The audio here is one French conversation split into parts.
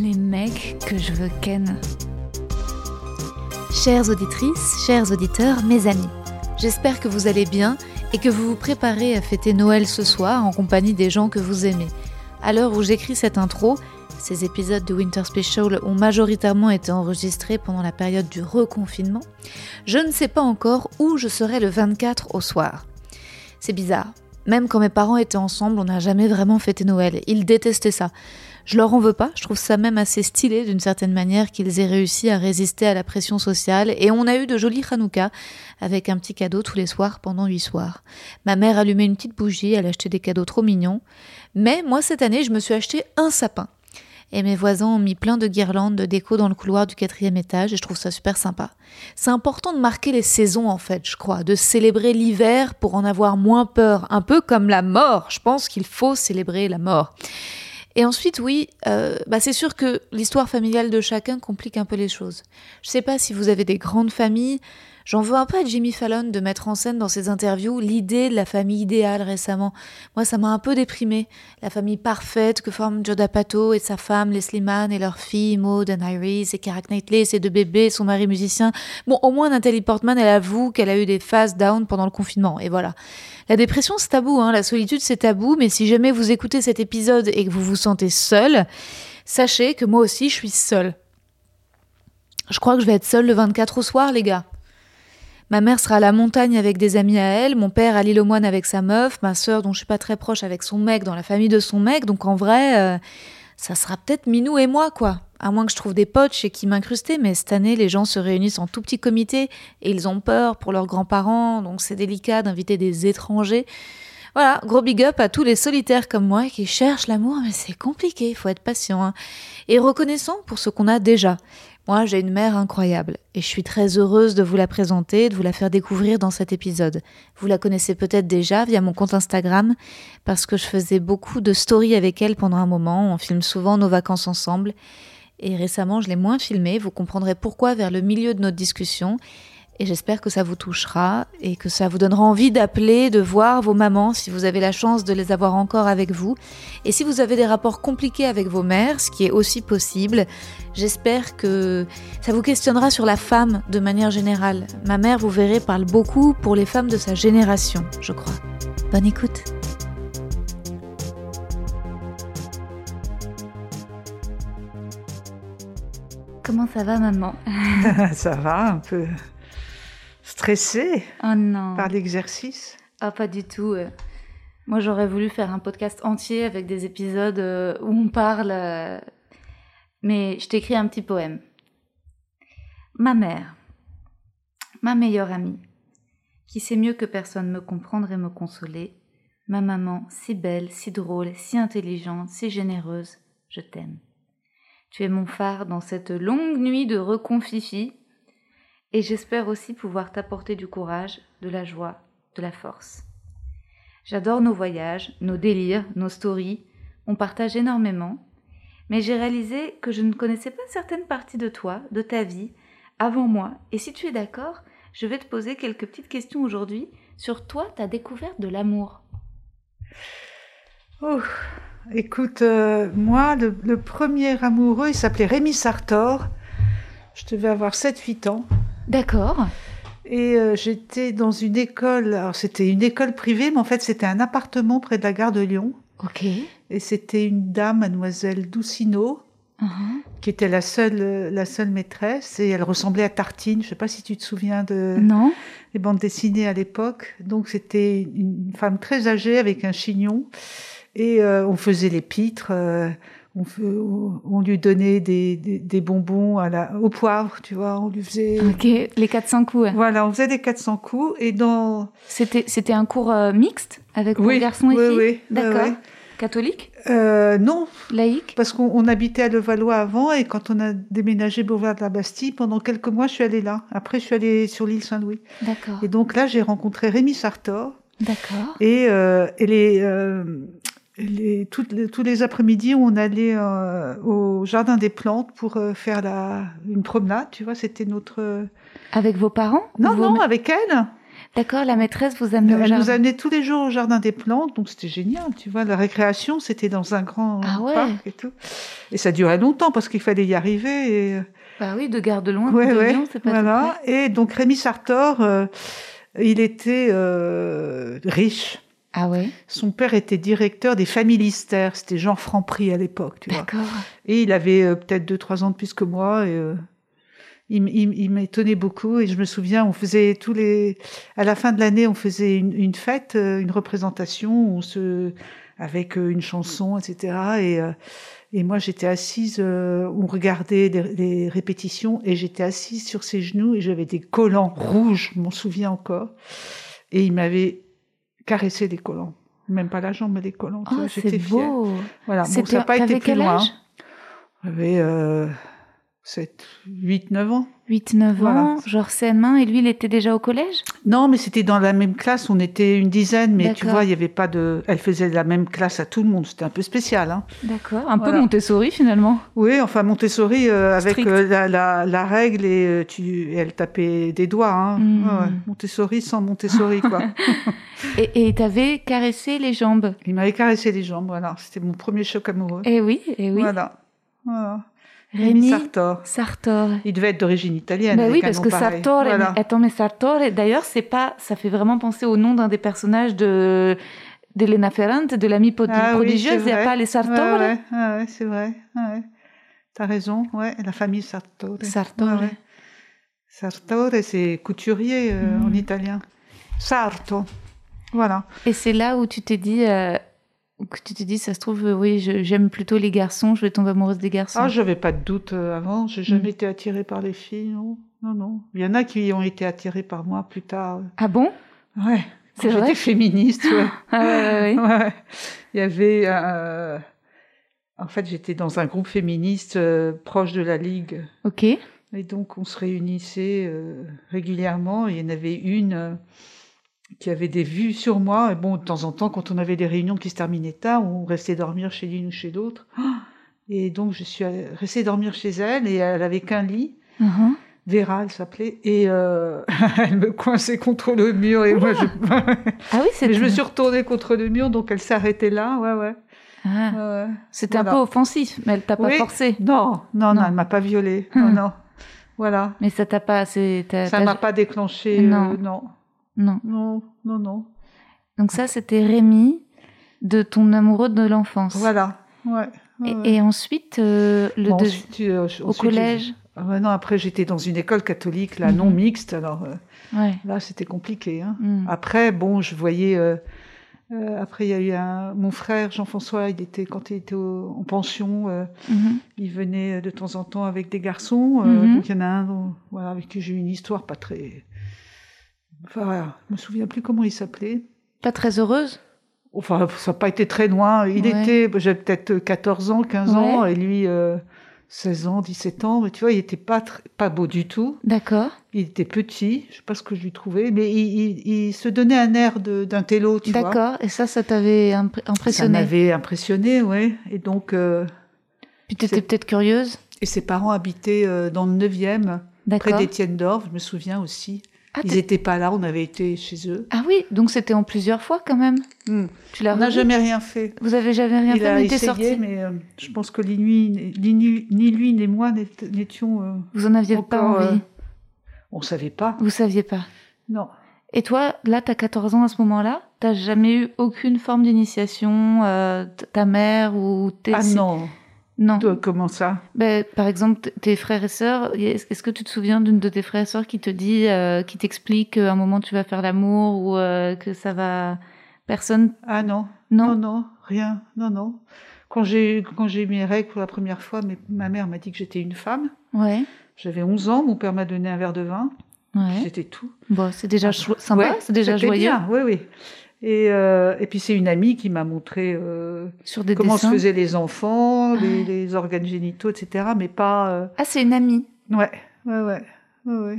les mecs que je veux ken. Chères auditrices, chers auditeurs, mes amis, j'espère que vous allez bien et que vous vous préparez à fêter Noël ce soir en compagnie des gens que vous aimez. À l'heure où j'écris cette intro, ces épisodes de Winter Special ont majoritairement été enregistrés pendant la période du reconfinement, je ne sais pas encore où je serai le 24 au soir. C'est bizarre. Même quand mes parents étaient ensemble, on n'a jamais vraiment fêté Noël. Ils détestaient ça. Je leur en veux pas, je trouve ça même assez stylé d'une certaine manière qu'ils aient réussi à résister à la pression sociale et on a eu de jolis Hanouka avec un petit cadeau tous les soirs pendant huit soirs. Ma mère allumait une petite bougie, elle achetait des cadeaux trop mignons. Mais moi cette année je me suis acheté un sapin. Et mes voisins ont mis plein de guirlandes de déco dans le couloir du quatrième étage et je trouve ça super sympa. C'est important de marquer les saisons en fait, je crois, de célébrer l'hiver pour en avoir moins peur, un peu comme la mort. Je pense qu'il faut célébrer la mort. Et ensuite, oui, euh, bah c'est sûr que l'histoire familiale de chacun complique un peu les choses. Je sais pas si vous avez des grandes familles. J'en veux un peu à Jimmy Fallon de mettre en scène dans ses interviews l'idée de la famille idéale récemment. Moi, ça m'a un peu déprimée. La famille parfaite que forment Joe D'Apato et sa femme Leslie Mann et leur fille Maud and Iris et Karak Knightley ses deux bébés, son mari musicien. Bon, au moins Nathalie Portman, elle avoue qu'elle a eu des phases down pendant le confinement. Et voilà. La dépression, c'est tabou, hein. la solitude, c'est tabou, mais si jamais vous écoutez cet épisode et que vous vous sentez seul, sachez que moi aussi, je suis seule. Je crois que je vais être seule le 24 au soir, les gars. Ma mère sera à la montagne avec des amis à elle, mon père à l'île aux moines avec sa meuf, ma sœur dont je suis pas très proche avec son mec dans la famille de son mec, donc en vrai, euh, ça sera peut-être Minou et moi, quoi. À moins que je trouve des potes chez qui m'incruster, mais cette année, les gens se réunissent en tout petit comité et ils ont peur pour leurs grands-parents, donc c'est délicat d'inviter des étrangers. Voilà, gros big up à tous les solitaires comme moi qui cherchent l'amour, mais c'est compliqué, il faut être patient. Hein. Et reconnaissant pour ce qu'on a déjà. Moi, j'ai une mère incroyable et je suis très heureuse de vous la présenter, de vous la faire découvrir dans cet épisode. Vous la connaissez peut-être déjà via mon compte Instagram parce que je faisais beaucoup de stories avec elle pendant un moment. On filme souvent nos vacances ensemble et récemment, je l'ai moins filmée. Vous comprendrez pourquoi vers le milieu de notre discussion. Et j'espère que ça vous touchera et que ça vous donnera envie d'appeler, de voir vos mamans si vous avez la chance de les avoir encore avec vous. Et si vous avez des rapports compliqués avec vos mères, ce qui est aussi possible, j'espère que ça vous questionnera sur la femme de manière générale. Ma mère, vous verrez, parle beaucoup pour les femmes de sa génération, je crois. Bonne écoute. Comment ça va, maman? Ça va, un peu stressée Oh non. par l'exercice. Ah, pas du tout. euh. Moi, j'aurais voulu faire un podcast entier avec des épisodes euh, où on parle. euh, Mais je t'écris un petit poème. Ma mère, ma meilleure amie, qui sait mieux que personne me comprendre et me consoler, ma maman, si belle, si drôle, si intelligente, si généreuse, je t'aime. Tu es mon phare dans cette longue nuit de reconfifi, et j'espère aussi pouvoir t'apporter du courage, de la joie, de la force. J'adore nos voyages, nos délires, nos stories. On partage énormément. Mais j'ai réalisé que je ne connaissais pas certaines parties de toi, de ta vie, avant moi. Et si tu es d'accord, je vais te poser quelques petites questions aujourd'hui sur toi, ta découverte de l'amour. Oh, écoute, euh, moi, le, le premier amoureux, il s'appelait Rémi Sartor. Je devais avoir 7-8 ans. D'accord. Et euh, j'étais dans une école, alors c'était une école privée, mais en fait c'était un appartement près de la gare de Lyon. Ok. Et c'était une dame, mademoiselle Doucineau, Mhm. qui était la seule, la seule maîtresse. Et elle ressemblait à Tartine. Je sais pas si tu te souviens de... Non les bandes dessinées à l'époque. Donc c'était une femme très âgée avec un chignon et euh, on faisait les pitres. euh, on, on lui donnait des, des, des bonbons à la, au poivre, tu vois. On lui faisait. Ok, les 400 coups. Voilà, on faisait des 400 coups et dans. C'était, c'était un cours euh, mixte avec pour garçons et oui, filles oui, D'accord. oui, oui. Catholique? Euh, non, Laïque? Parce qu'on on habitait à Levallois avant et quand on a déménagé Boulevard de la Bastille, pendant quelques mois, je suis allée là. Après, je suis allée sur l'île Saint-Louis. D'accord. Et donc là, j'ai rencontré Rémi Sartor D'accord. et, euh, et les, euh, les, toutes les- tous les après-midi, on allait euh, au Jardin des Plantes pour euh, faire la, une promenade, tu vois, c'était notre... Avec vos parents Non, Vos non, avec elle. D'accord, la maîtresse vous amenait au Elle jardin. nous amenait tous les jours au Jardin des Plantes, donc c'était génial, tu vois. La récréation, c'était dans un grand Ah ouais. parc et tout. Et ça durait longtemps parce qu'il fallait y arriver. Et... Bah oui, de Gare de Loin, Ouais, de ouais, Lyon, c'est pas tout voilà. Et donc Rémi Sartor, euh, il était euh, riche. Ah ouais? Son père était directeur des familistères. C'était Jean Franprix à l'époque, tu vois. Et il avait euh, peut-être deux, trois ans de plus que moi. Et, euh, il, m'étonnait beaucoup. Et je me souviens, on faisait tous les. À la fin de l'année, on faisait une, une fête, euh, une représentation, on se avec une chanson, etc. Et, euh, et moi, j'étais assise. euh, on regardait les, les répétitions et j'étais assise sur ses genoux et j'avais des collants rouges. Je m'en souviens encore. Et il m'avait caressé les collants. Même pas la jambe, mais collants. tu Oh, c'est j'étais fière. beau. Voilà. Bon, ça n'a pas été plus quel loin. âge? J'avais euh, 7, 8, 9 ans. 8-9 Voilà. ans, genre CM1, et lui, il était déjà au collège? Non, mais c'était dans la même classe, on était une dizaine, mais tu vois, il n'y avait pas de... Elle faisait la même classe à tout le monde, c'était un peu spécial. Hein. D'accord. Un peu. Montessori, finalement. Oui, enfin, Montessori, euh, avec euh, la, la, la règle, et, euh, tu, et elle tapait des doigts. Hein. Mm. Ouais, ouais. Montessori sans Montessori, quoi. Et et t'avais caressé les jambes? il m'avait caressé les jambes, voilà. C'était mon premier choc amoureux. Eh oui, eh oui. Voilà. voilà. Rémi Sartor. Sartor. Il devait être d'origine italienne. Bah oui, parce que pareil. Sartor, Voilà. attends, mais Sartor, d'ailleurs, c'est pas, ça fait vraiment penser au nom d'un des personnages de d'Elena Ferrante, de l'amie prodi- Ah oui, prodigieuse. c'est Il n'y a vrai. pas les Sartor Ouais, ouais, ouais, ouais, c'est vrai. Ouais, ouais. T'as raison, ouais, la famille. Ouais, ouais. Sartore, c'est couturier euh, Mm. en italien. Sarto. Voilà. Et c'est là où tu t'es dit, euh, que tu t'es dit, ça se trouve, euh, oui, j'aime plutôt les garçons, je vais tomber amoureuse des garçons. Ah, j'avais pas de doute euh, avant. J'ai jamais Mm. été attirée par les filles, non. Non, non. Il y en a qui ont été attirés par moi plus tard. Ah bon? Ouais. C'est vrai? J'étais féministe, ouais. Ah ouais, ouais. Il y avait. euh, En fait, j'étais dans un groupe féministe euh, proche de la Ligue. Ok. Et donc, on se réunissait euh, régulièrement. Il y en avait une qui avait des vues sur moi. Et bon, de temps en temps, quand on avait des réunions qui se terminaient tard, on restait dormir chez l'une ou chez l'autre. Et donc, je suis restée dormir chez elle. Et elle avait qu'un lit. Mhm. Vera, elle s'appelait. Et euh, elle me coinçait contre le mur. Et moi, je, Ah oui, Mais je me suis retournée contre le mur. Donc, elle arrêtée là. Ouais, ouais. Ah. C'était un peu offensif, mais elle t'a pas Oui. forcé. Non, non, non, Non. elle m'a pas violée. Non, non. Voilà. Mais ça t'a pas. Ça m'a pas déclenché. euh, Non. Non. Non. Non, non. Donc ça, c'était Rémi, de ton amoureux de l'enfance. Voilà. Ouais. Et, ouais, ouais. et ensuite, euh, le Bon, deux- ensuite, euh, au ensuite, collège. Ah non, après j'étais dans une école catholique, là, Mhm. non mixte, alors euh, Ouais. là c'était compliqué. Hein. Mm. Après, bon, je voyais. euh, euh, après, il y a eu un. Mon frère Jean-François, il était quand il était au- en pension, euh, Mhm. il venait de temps en temps avec des garçons. euh, Mhm. Donc il y en a un, dont- voilà, avec qui j'ai eu une histoire pas très. Enfin, je me souviens plus comment il s'appelait. Pas très heureuse? Enfin, ça n'a pas été très loin. Il Ouais. était, j'avais peut-être 14 ans, 15 ans, et lui, euh, 16 ans, 17 ans. Mais tu vois, il était pas, beau du tout. D'accord. Il était petit, je sais pas ce que je lui trouvais, mais il, il- il se donnait un air d'un télo, tu vois. D'accord. Et ça, ça t'avait imp- Ça impressionné? m'avait impressionné, ouais. Et donc, euh, Puis t'étais c'est- peut-être curieuse? Et ses parents habitaient euh, dans le 9e, près d'Étienne d'Orve, je me souviens aussi. Ah, Ils n'étaient pas là, on avait été chez eux. ah oui, donc c'était en plusieurs fois quand même. Hmm. Tu l'as On n'a jamais rien fait. Vous avez jamais rien il fait, a mais essayé, sorti. mais euh, je pense que ni lui, ni, lui ni moi n'ét- n'étions. euh, Vous en aviez pas envie. euh, on savait pas. Vous saviez pas. Non. Et toi, là, t'as 14 ans à ce moment-là. T'as jamais eu aucune forme d'initiation, euh, ta mère ou tes... Ah non. Non. De- comment ça? Ben, par exemple, tes frères et sœurs, est-ce que tu te souviens d'une de tes frères et sœurs qui te dit, euh, qui t'explique qu'à un moment tu vas faire l'amour ou euh, que ça va. Personne? Ah non. Non. Non, non, rien. Non, non. Quand j'ai eu- quand j'ai eu mes règles pour la première fois, mais ma mère m'a dit que j'étais une femme. Ouais. J'avais 11 ans, mon père m'a donné un verre de vin. Ouais. C'était tout. Bon, c'est déjà chou- sympa, Ouais, c'est déjà joyeux. bien, oui, oui. Et, euh, et puis c'est une amie qui m'a montré euh, Sur des comment dessins. se faisaient les enfants, les, Ouais. les organes génitaux, etc. Mais pas. euh, Ah, c'est une amie. Ouais, ouais, ouais. ouais, ouais.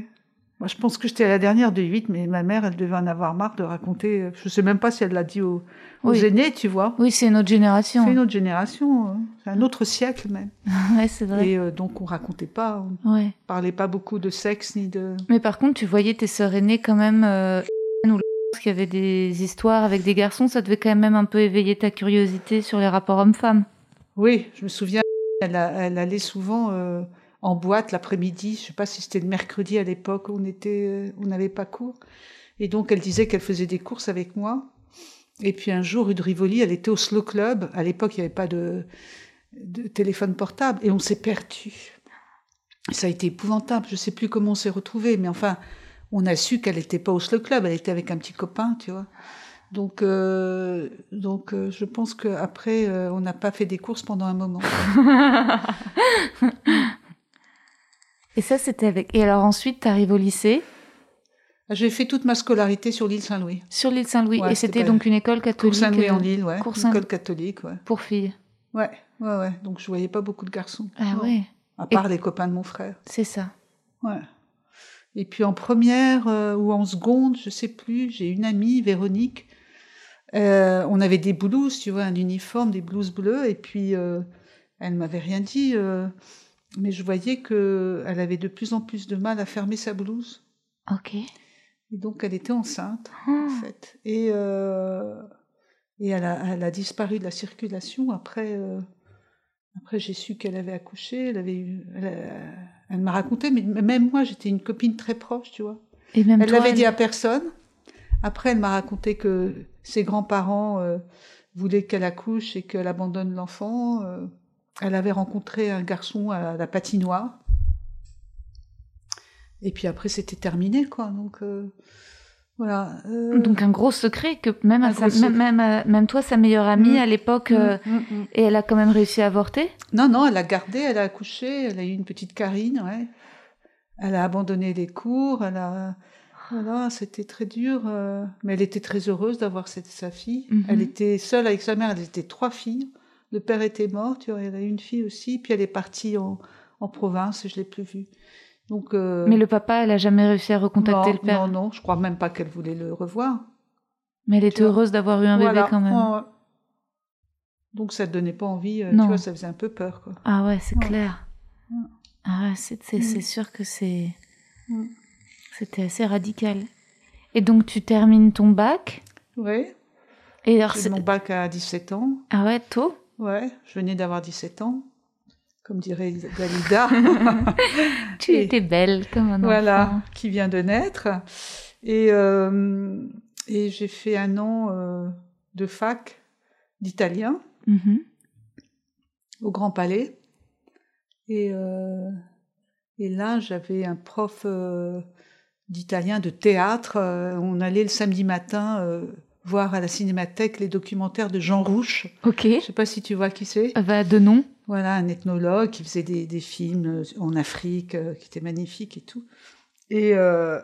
Moi, je pense que j'étais la dernière de huit, mais ma mère, elle devait en avoir marre de raconter. Je sais même pas si elle l'a dit aux, aux Oui. aînés, tu vois. Oui, c'est une autre génération. C'est une autre génération, hein. c'est un autre siècle même. Ouais, c'est vrai. Et euh, donc on racontait pas, on Ouais. parlait pas beaucoup de sexe ni de. Mais par contre, tu voyais tes sœurs aînées quand même, euh, ou qui avaient des histoires avec des garçons, ça devait quand même un peu éveiller ta curiosité sur les rapports hommes-femmes. Oui, je me souviens, elle, allait souvent euh, en boîte l'après-midi. Je sais pas si c'était le mercredi à l'époque où on était, euh, on n'avait pas cours. Et donc elle disait qu'elle faisait des courses avec moi. Et puis un jour, rue de Rivoli, elle était au Slow Club. À l'époque, il n'y avait pas de, de téléphone portable et on s'est perdu. Ça a été épouvantable. Je sais plus comment on s'est retrouvés, mais enfin, on a su qu'elle n'était pas au Slow Club. Elle était avec un petit copain, tu vois. Donc, euh, donc, euh, je pense qu'après, euh, on n'a pas fait des courses pendant un moment. Et ça, c'était avec. Et alors ensuite, tu arrives au lycée, J'ai fait toute ma scolarité sur l'île Saint-Louis. sur l'île Saint-Louis. Ouais, et c'était donc une école catholique Saint-Louis en Lille, ouais. Cours Saint- École catholique, ouais. pour filles. Ouais, ouais, ouais. Donc, je voyais pas beaucoup de garçons. Ah ouais, À part les copains de mon frère. c'est ça. Ouais. Et puis en première euh, ou en seconde, je sais plus, j'ai une amie, Véronique. Euh, on avait des blouses, tu vois, un uniforme, des blouses bleues. Et puis, euh, elle m'avait rien dit. euh, mais je voyais que elle avait de plus en plus de mal à fermer sa blouse. Ok. Et donc, elle était enceinte, Ah. en fait. Et, et elle, a, elle a disparu de la circulation. Après, après j'ai su qu'elle avait accouché. Elle, avait eu, elle, a- elle m'a raconté, mais même moi, j'étais une copine très proche, tu vois. Et même Elle l'avait dit à personne. Après, elle m'a raconté que ses grands-parents euh, voulaient qu'elle accouche et qu'elle abandonne l'enfant. euh. elle avait rencontré un garçon à la patinoire. Et puis après, c'était terminé, quoi. Donc, euh, voilà. euh, Donc un gros secret que même, même, même, à- même toi, sa meilleure amie Mm. à l'époque, mm, euh, mm, et elle a quand même réussi à avorter? Non, non, elle a gardé, elle a accouché, elle a eu une petite Karine, ouais. Elle a abandonné les cours, elle a... Voilà, c'était très dur, euh, mais elle était très heureuse d'avoir sa fille. Mhm. Elle était seule avec sa mère, elle était trois filles. Le père était mort, tu vois, elle a eu une fille aussi, puis elle est partie en, en province, et je l'ai plus vue. Donc, euh, Mais le papa, elle a jamais réussi à recontacter non, le père. Non, non, je crois même pas qu'elle voulait le revoir. Mais elle était heureuse d'avoir eu un bébé quand même. Donc ça te donnait pas envie, euh, Non. tu vois, ça faisait un peu peur, quoi. Ah ouais, c'est Ouais. clair. Ouais. Ah ouais, c'est Mm. c'est sûr que c'est Mm. c'était assez radical. Et donc tu termines ton bac Ouais, et alors mon bac à 17 ans. ah ouais tôt? Ouais, je venais d'avoir 17 ans, comme dirait Dalida. Tu Et- étais belle comme un voilà, enfant. qui vient de naître. Et, euh, et j'ai fait un an euh, de fac d'italien Mhm. au Grand Palais. Et, euh, et là, j'avais un prof d'italien de théâtre. on allait le samedi matin voir à la cinémathèque les documentaires de Jean Rouche. Ok. Je sais pas si tu vois qui c'est. Bah de nom. Voilà, un ethnologue qui faisait des, des films euh, en Afrique, euh, qui étaient magnifiques et tout. Et, euh,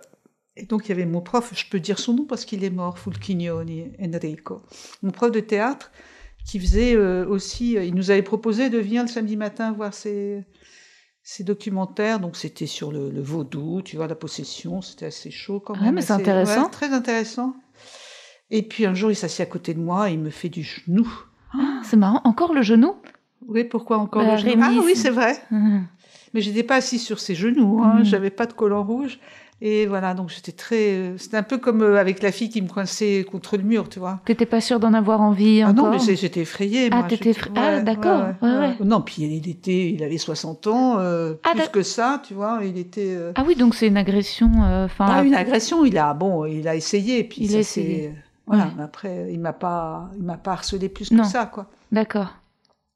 et donc, il y avait mon prof, je peux dire son nom parce qu'il est mort, Fulchignoni Enrico. Mon prof de théâtre qui faisait euh, aussi, il nous avait proposé de venir le samedi matin voir ces documentaires. Donc, c'était sur le, le vaudou, tu vois, la possession, c'était assez chaud quand Ouais, même. mais c'est intéressant. ouais, très intéressant. Et puis, un jour, il s'assit à côté de moi et il me fait du genou. Ah, c'est marrant. Encore le genou? Oui, pourquoi encore Bah, le genou? Ah oui, c'est- vrai. Mhm. Mais j'étais pas assise sur ses genoux, hein, Mhm. j'avais pas de collant rouge. Et voilà, donc j'étais très. euh, C'était un peu comme euh, avec la fille qui me coinçait contre le mur, tu vois. T'étais pas sûre d'en avoir envie Ah encore non, mais j'étais effrayée. Ah, t'étais j'étais- effra- ah, d'accord, ouais, ouais. Non, puis il était, il avait 60 ans, euh, Ah, plus que ça, tu vois. Il était. euh, Ah oui, donc c'est une agression. euh, Enfin. pas une agression, il a bon, il a essayé, puis Il ça a essayé. Voilà, après, il m'a pas, il m'a pas harcelé plus Non. que ça, quoi. D'accord.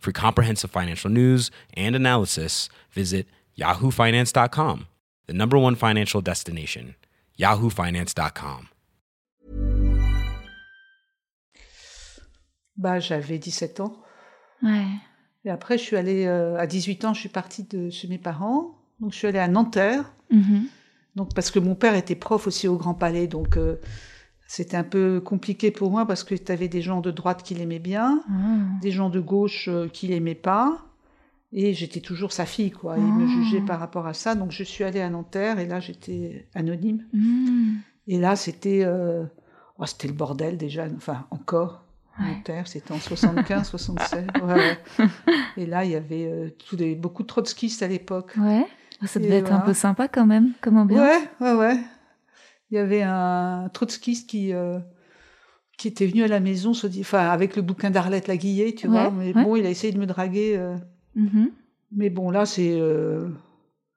For comprehensive financial news and analysis, visit yahoofinance.com, the number one financial destination, yahoofinance.com. Bah, j'avais 17 ans. Ouais. Et après, je suis allée, euh, à 18 ans, je suis partie de chez mes parents. Donc, je suis allée à Nanterre. Mhm. Donc, parce que mon père était prof aussi au Grand Palais. Donc, euh, c'était un peu compliqué pour moi parce que tu avais des gens de droite qui l'aimaient bien, Ah. des gens de gauche euh, qui l'aimaient pas. Et j'étais toujours sa fille, quoi. Il me Ah. jugeait par rapport à ça. Donc, je suis allée à Nanterre et là, j'étais anonyme. Mhm. Et là, c'était euh, oh, c'était le bordel déjà, enfin encore. Ouais. Nanterre, c'était en 75, 76. ouais, ouais. Et là, il y avait euh, tous les, beaucoup de trotskistes à l'époque. Ouais. Ça Et devait être un peu sympa quand même, comme ambiance. Ouais, ouais, ouais. Il y avait un trotskiste qui, euh, qui était venu à la maison, se dit, enfin, avec le bouquin d'Arlette Laguillet, tu Ouais, vois. Mais ouais. bon, il a essayé de me draguer. euh, Mhm. mais bon, là, c'est. euh,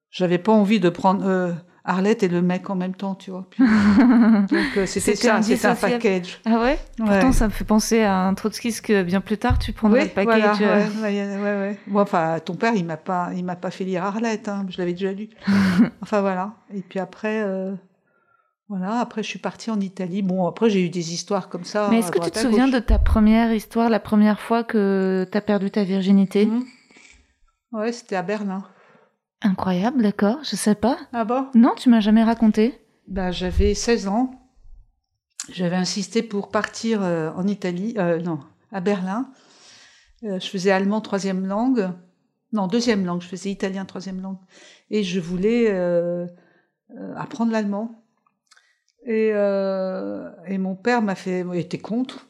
J'avais pas envie de prendre euh, Arlette et le mec en même temps, tu vois. Puis- donc, euh, c'était ça, c'était un package. Ah ouais? Ouais. Pourtant, ça me fait penser à un trotskiste que bien plus tard, tu prendrais Oui, le package. voilà, ouais, ouais, ouais, ouais. Bon, enfin, ton père, il m'a pas, il m'a pas fait lire Arlette, hein, je l'avais déjà lu. enfin voilà. Et puis après, voilà, après je suis partie en Italie. Bon, après j'ai eu des histoires comme ça. Mais est-ce que tu te souviens de ta première histoire, la première fois que tu as perdu ta virginité? Mhm. Ouais, c'était à Berlin. Incroyable, d'accord, je sais pas. Ah bon? Non, tu m'as jamais raconté. Ben, j'avais 16 ans. J'avais insisté pour partir euh, en Italie, euh, non, à Berlin. Euh, je faisais allemand troisième langue, non deuxième langue. Je faisais italien troisième langue, et je voulais apprendre l'allemand. Et, euh, et mon père m'a fait, il était contre.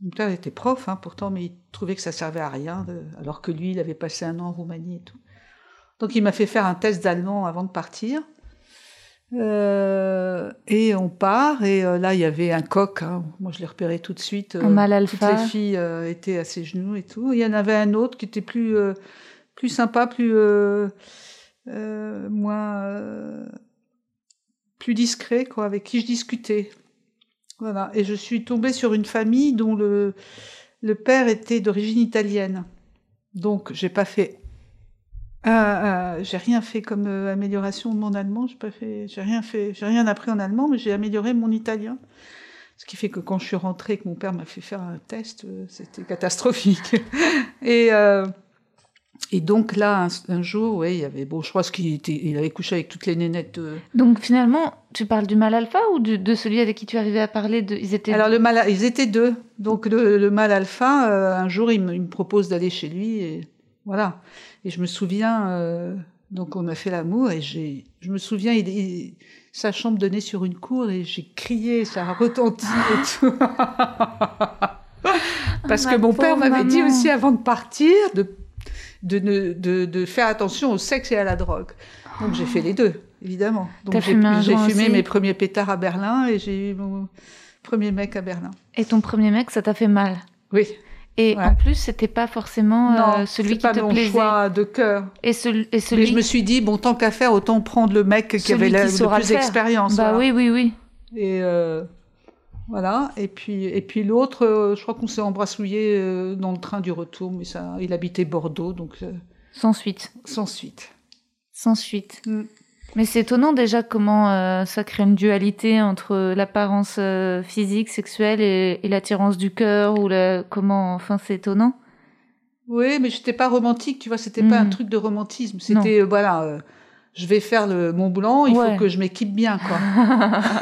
Mon père était prof, hein, pourtant, mais il trouvait que ça servait à rien, de- alors que lui, il avait passé un an en Roumanie et tout. Donc, il m'a fait faire un test d'allemand avant de partir. Euh, et on part, et euh, là, il y avait un coq. hein. Moi, je l'ai repéré tout de suite. Mâle Toutes alpha. les filles euh, étaient à ses genoux et tout. Il y en avait un autre qui était plus, euh, plus sympa, plus euh, euh, moins euh, plus discret, quoi, avec qui je discutais. Voilà. Et je suis tombée sur une famille dont le le père était d'origine italienne. Donc, j'ai pas fait euh, euh, j'ai rien fait comme euh, amélioration de mon allemand. J'ai pas fait, j'ai rien fait, j'ai rien appris en allemand, mais j'ai amélioré mon italien. Ce qui fait que quand je suis rentrée, que mon père m'a fait faire un test, c'était catastrophique. et et donc là, un, un jour, ouais, il y avait, bon, je crois qu'il était, il avait couché avec toutes les nénettes. euh. Donc finalement, tu parles du mâle alpha ou du- de celui avec qui tu arrivais à parler de... Ils étaient... Alors le mâle, ils étaient deux. Donc le, le mâle alpha, euh, un jour, il me, il me propose d'aller chez lui et voilà. Et je me souviens, euh, donc on a fait l'amour et j'ai, je me souviens, il, il- sa chambre donnait sur une cour et j'ai crié, ça a retenti et tout. Parce ma que mon père m'avait dit aussi avant de partir de, de, ne- de, de faire attention au sexe et à la drogue. Donc j'ai fait les deux, évidemment. Donc j'ai fumé un j'ai joint fumé aussi mes premiers pétards à Berlin et j'ai eu mon premier mec à Berlin. Et ton premier mec, ça t'a fait mal? Oui. Et Ouais. en plus, c'était pas forcément euh, non, celui qui pas te mon plaisait. choix de cœur. Et, celui- et celui Mais je me suis dit, bon, tant qu'à faire, autant prendre le mec qui avait la, qui le plus d'expérience. Bah voilà. oui, oui, oui. Et euh, voilà. Et puis, et puis l'autre, euh, je crois qu'on s'est embrassouillé euh, dans le train du retour, mais ça, il habitait Bordeaux, donc euh, Sans suite. sans suite. Sans suite. Mm. Mais c'est étonnant déjà comment euh, ça crée une dualité entre l'apparence euh, physique, sexuelle et, et l'attirance du cœur ou la... comment. Enfin, c'est étonnant. Oui, mais j'étais pas romantique, tu vois, c'était pas Mm. un truc de romantisme. C'était, euh, voilà, je vais faire le Mont Blanc, il Ouais. faut que je m'équipe bien, quoi.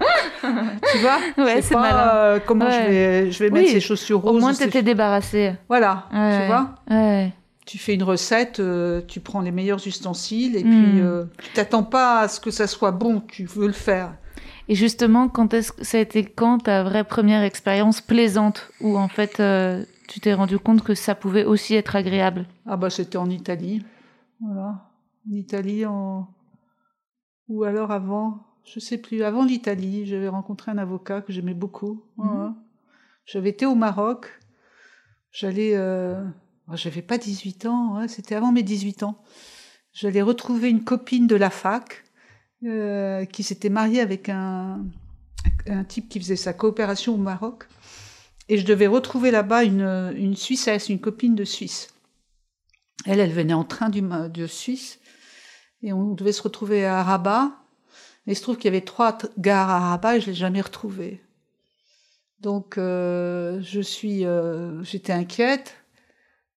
tu vois? Ouais, c'est pas, euh, comment je vais, je vais mettre ces chaussures Au roses. moins, ou ces- t'étais débarrassé. Voilà, tu vois? Tu fais une recette, euh, tu prends les meilleurs ustensiles et Mm. puis euh, tu t'attends pas à ce que ça soit bon, tu veux le faire. Et justement, quand est-ce que ça a été quand ta vraie première expérience plaisante où en fait tu t'es rendu compte que ça pouvait aussi être agréable? Ah bah c'était en Italie, voilà, en Italie en ou alors avant, je sais plus, avant l'Italie, j'avais rencontré un avocat que j'aimais beaucoup. Voilà. J'avais été au Maroc, j'allais, euh... oh, j'avais pas 18 ans, ouais, c'était avant mes 18 ans. J'allais retrouver une copine de la fac euh, qui s'était mariée avec un un type qui faisait sa coopération au Maroc. Et je devais retrouver là-bas une, une Suissesse, une copine de Suisse. Elle, elle venait en train du, de Suisse. Et on devait se retrouver à Rabat. Et il se trouve qu'il y avait trois gares à Rabat et je l'ai jamais retrouvée. Donc, euh, je suis, euh, j'étais inquiète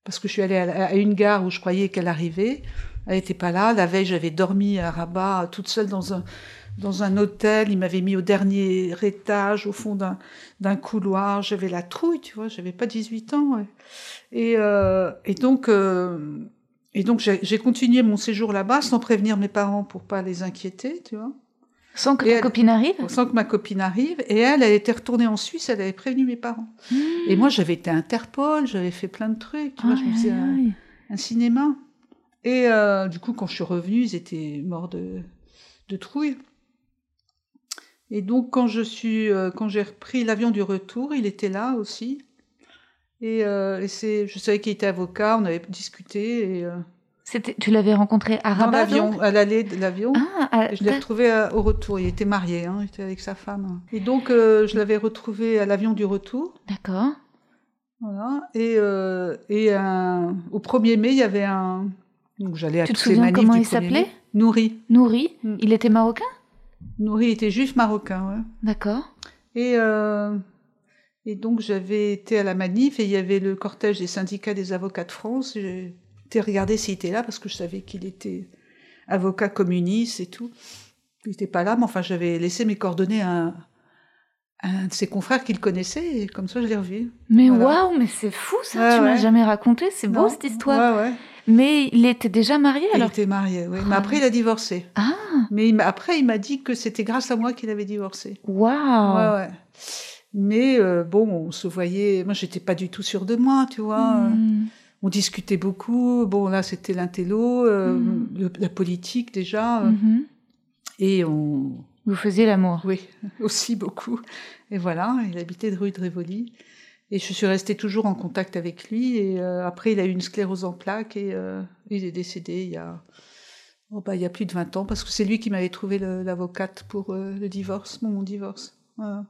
parce que je suis allée à, une gare où je croyais qu'elle arrivait. Elle n'était pas là. La veille, j'avais dormi à Rabat toute seule dans un, dans un hôtel. Il m'avait mis au dernier étage, au fond d'un, d'un couloir. J'avais la trouille, tu vois. J'avais pas 18 ans. Et, euh, et donc, et donc j'ai, continué mon séjour là-bas sans prévenir mes parents pour pas les inquiéter, tu vois. Sans que elle- copine arrive? Sans que ma copine arrive. Et elle, elle était retournée en Suisse. Elle avait prévenu mes parents. Et moi, j'avais été à Interpol. J'avais fait plein de trucs. Tu vois, je me faisais un- cinéma. Et euh, du coup, quand je suis revenue, ils étaient morts de, de trouille. Et donc, quand je suis, euh, quand j'ai repris l'avion du retour, il était là aussi. Et, euh, et c'est, je savais qu'il était avocat, on avait discuté. Et, euh, C'était, tu l'avais rencontré à dans Rabat l'avion, à l'allée de l'avion. Ah, à- je l'ai retrouvé à- au retour. Il était marié, hein, il était avec sa femme. Et donc, euh, je l'avais retrouvé à l'avion du retour. d'accord. Voilà. Et, euh, et un- au 1er mai, il y avait un. Donc j'allais à Tu te souviens manifs comment du il 1er s'appelait? Mai. Nourri. Nourri, Mm. il était marocain? Nourri était juif marocain, ouais. D'accord. Et, euh, et donc j'avais été à la manif et il y avait le cortège des syndicats des avocats de France. J'ai été regarder s'il était là parce que je savais qu'il était avocat communiste et tout. Il n'était pas là, mais enfin j'avais laissé mes coordonnées à un, à un de ses confrères qu'il connaissait et comme ça je l'ai revu. Mais Voilà. waouh, mais c'est fou ça, Ouais, tu m'as ouais. jamais raconté, c'est beau cette histoire. Ouais. Mais il était déjà marié Il alors? était marié, oui. Ah. Mais après il a divorcé. Ah, Mais il m'a- après, il m'a dit que c'était grâce à moi qu'il avait divorcé. waouh Ouais, ouais. Mais euh, bon, on se voyait. Moi, j'étais pas du tout sûre de moi, tu vois. Hmm. On discutait beaucoup. Bon, là, c'était l'intello, euh, le- la politique déjà. Mhm. Et on. Vous faisiez l'amour. Oui, aussi beaucoup. Et voilà, il habitait de rue de Rivoli. Et je suis restée toujours en contact avec lui. Et euh, après, il a eu une sclérose en plaques et il est décédé il y a. oh, bah, il y a plus de 20 ans, parce que c'est lui qui m'avait trouvé l'avocate pour le divorce, mon, mon divorce. Voilà.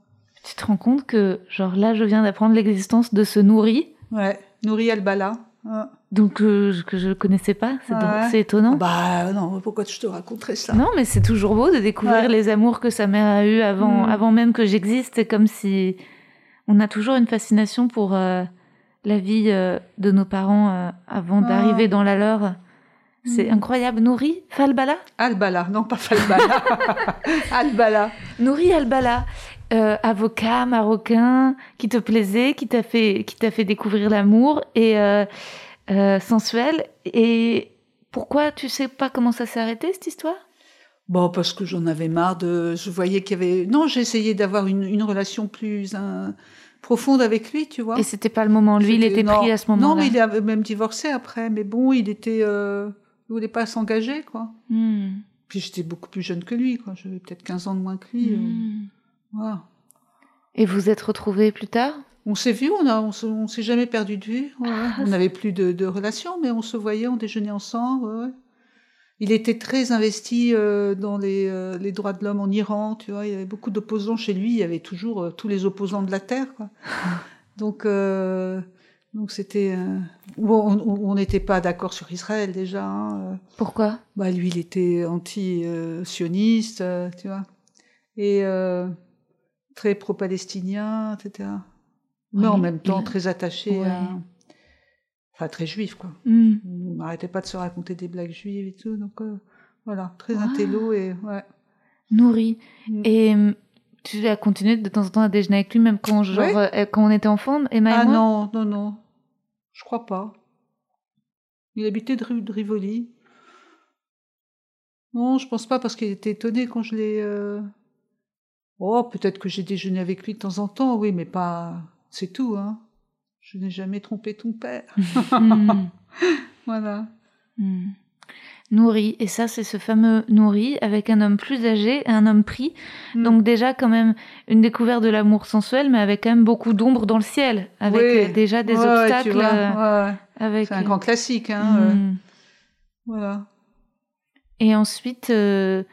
Tu te rends compte que, genre là, je viens d'apprendre l'existence de ce nourri, Ouais, Nouri Albala. Ouais. donc euh, que je connaissais pas. C'est Ouais. étonnant. Bah non, pourquoi je te raconterais ça? Non, mais c'est toujours beau de découvrir Ouais. les amours que sa mère a eu avant, Mm. avant même que j'existe. C'est comme si on a toujours une fascination pour euh, la vie euh, de nos parents avant d'arriver dans la leur. C'est Mm. incroyable. Nouri Falbala? Albala, non pas Falbala. Albala. Nouri Albala, euh, avocat marocain qui te plaisait, qui t'a fait, qui t'a fait découvrir l'amour et euh, euh, sensuel. Et pourquoi tu sais pas comment ça s'est arrêté cette histoire? Bon, parce que j'en avais marre de. Je voyais qu'il y avait. Non, essayé d'avoir une, une relation plus hein, profonde avec lui, tu vois. Et c'était pas le moment. Lui, il était non. pris à ce moment-là. Non, mais il avait même divorcé après. Mais bon, il était. Euh... Il voulait pas s'engager, quoi. Hmm. Puis j'étais beaucoup plus jeune que lui, quoi. J'avais peut-être 15 ans de moins que lui. euh, Et vous êtes retrouvés plus tard? On s'est vu, on a, on se- on s'est jamais perdu de vue. ouais. Ah, on n'avait plus de, de relation, mais on se voyait, on déjeunait ensemble. ouais. Il était très investi euh, dans les, euh, les droits de l'homme en Iran, tu vois. Il y avait beaucoup d'opposants chez lui. Il y avait toujours euh, tous les opposants de la terre, quoi. donc, donc c'était. bon, on- n'était pas d'accord sur Israël déjà. hein. Pourquoi? Bah, lui, il était anti-sioniste, tu vois, et très pro-palestinien, etc. Mais Oui, en même temps, il- très attaché Ouais. à. Enfin, très juif, quoi. On n'arrêtait pas de se raconter des blagues juives et tout, donc euh, voilà, très Ah. intello et ouais. Nourri. Mm. Et hum, tu as continué de temps en temps à déjeuner avec lui, même quand, genre, Ouais. euh, quand on était enfant, Emma et Ah moi? non, non, non, je crois pas. Il habitait de rue de Rivoli. Non, je pense pas parce qu'il était étonné quand je l'ai. euh, Oh, peut-être que j'ai déjeuné avec lui de temps en temps, oui, mais pas. C'est tout, hein. Je n'ai jamais trompé ton père. Hmm. Voilà. Hmm. Nourri. Et ça, c'est ce fameux nourri avec un homme plus âgé et un homme pris. Mm. Donc déjà quand même une découverte de l'amour sensuel, mais avec quand même beaucoup d'ombre dans le ciel, avec Oui. euh, déjà des Ouais, obstacles. vois, euh, ouais. avec, C'est un euh, grand classique, hein. euh, hmm. Voilà. Et ensuite, euh,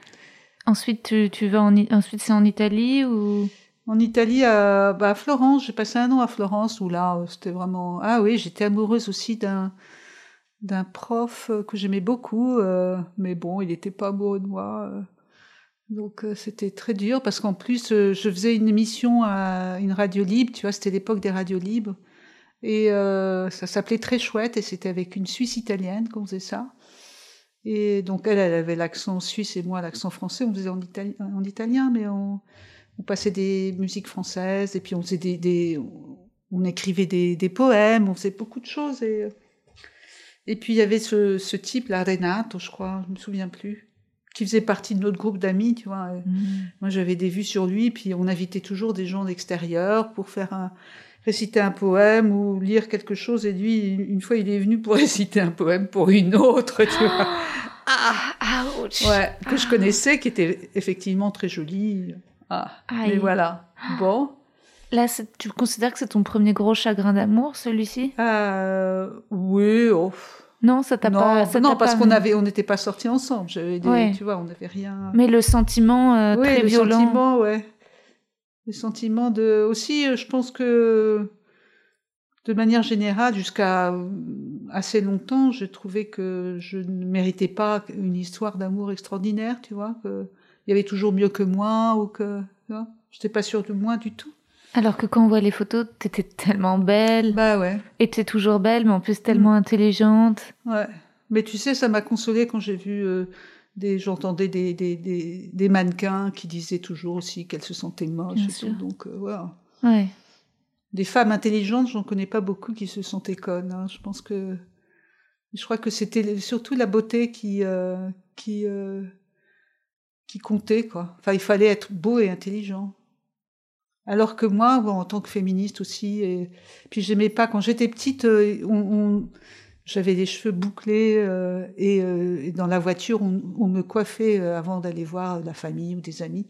Ensuite, c'est en Italie ou? En Italie, à, bah, à Florence, j'ai passé un an à Florence où là, euh, c'était vraiment. Ah oui, j'étais amoureuse aussi d'un prof euh, que j'aimais beaucoup, euh, mais bon, il n'était pas amoureux de moi. Donc c'était très dur parce qu'en plus, je faisais une émission à une radio libre, tu vois, c'était l'époque des radios libres. Et ça s'appelait Très Chouette et c'était avec une Suisse italienne qu'on faisait ça. Et donc elle, elle avait l'accent suisse et moi l'accent français. On faisait en, itali- en italien, mais on, on passait des musiques françaises et puis on faisait des, des- on écrivait des, des poèmes, on faisait beaucoup de choses et et puis il y avait ce, ce type, la Renato, je crois, je me souviens plus, qui faisait partie de notre groupe d'amis, tu vois. Et Moi j'avais des vues sur lui, puis on invitait toujours des gens d'extérieur pour faire un réciter un poème ou lire quelque chose et lui une fois il est venu pour réciter un poème pour une autre, tu vois. Ah, ouch. Ouais, que je connaissais, qui était effectivement très jolie. Ah, Aïe. mais voilà. Bon. Là, tu considères que c'est ton premier gros chagrin d'amour, celui-ci? Euh, oui, oh. Non, ça t'a pas. ça non parce pas- qu'on avait, on n'était pas sortis ensemble. J'avais Ouais. tu vois, on n'avait rien. Mais le sentiment euh, oui, très le violent. sentiment, ouais. Le sentiment de, aussi, euh, je pense que, de manière générale, jusqu'à euh, assez longtemps, je trouvais que je ne méritais pas une histoire d'amour extraordinaire, tu vois, que il y avait toujours mieux que moi ou que, tu vois, j'étais pas sûre de moi du tout. Alors que quand on voit les photos, t'étais tellement belle. Bah ouais. Et t'es toujours belle, mais en plus tellement intelligente. Ouais. Mais tu sais, ça m'a consolée quand j'ai vu euh, des, j'entendais des, des, des, des mannequins qui disaient toujours aussi qu'elles se sentaient moches. Tout. Donc euh, voilà. Ouais. Des femmes intelligentes, j'en connais pas beaucoup qui se sentaient connes. hein. Je pense que, je crois que c'était surtout la beauté qui, euh, qui, euh, qui comptait quoi. Enfin, il fallait être beau et intelligent. Alors que moi, en tant que féministe aussi, et puis j'aimais pas quand j'étais petite, on, on- j'avais les cheveux bouclés euh, et, euh, et dans la voiture, on, on me coiffait euh, avant d'aller voir la famille ou des amis.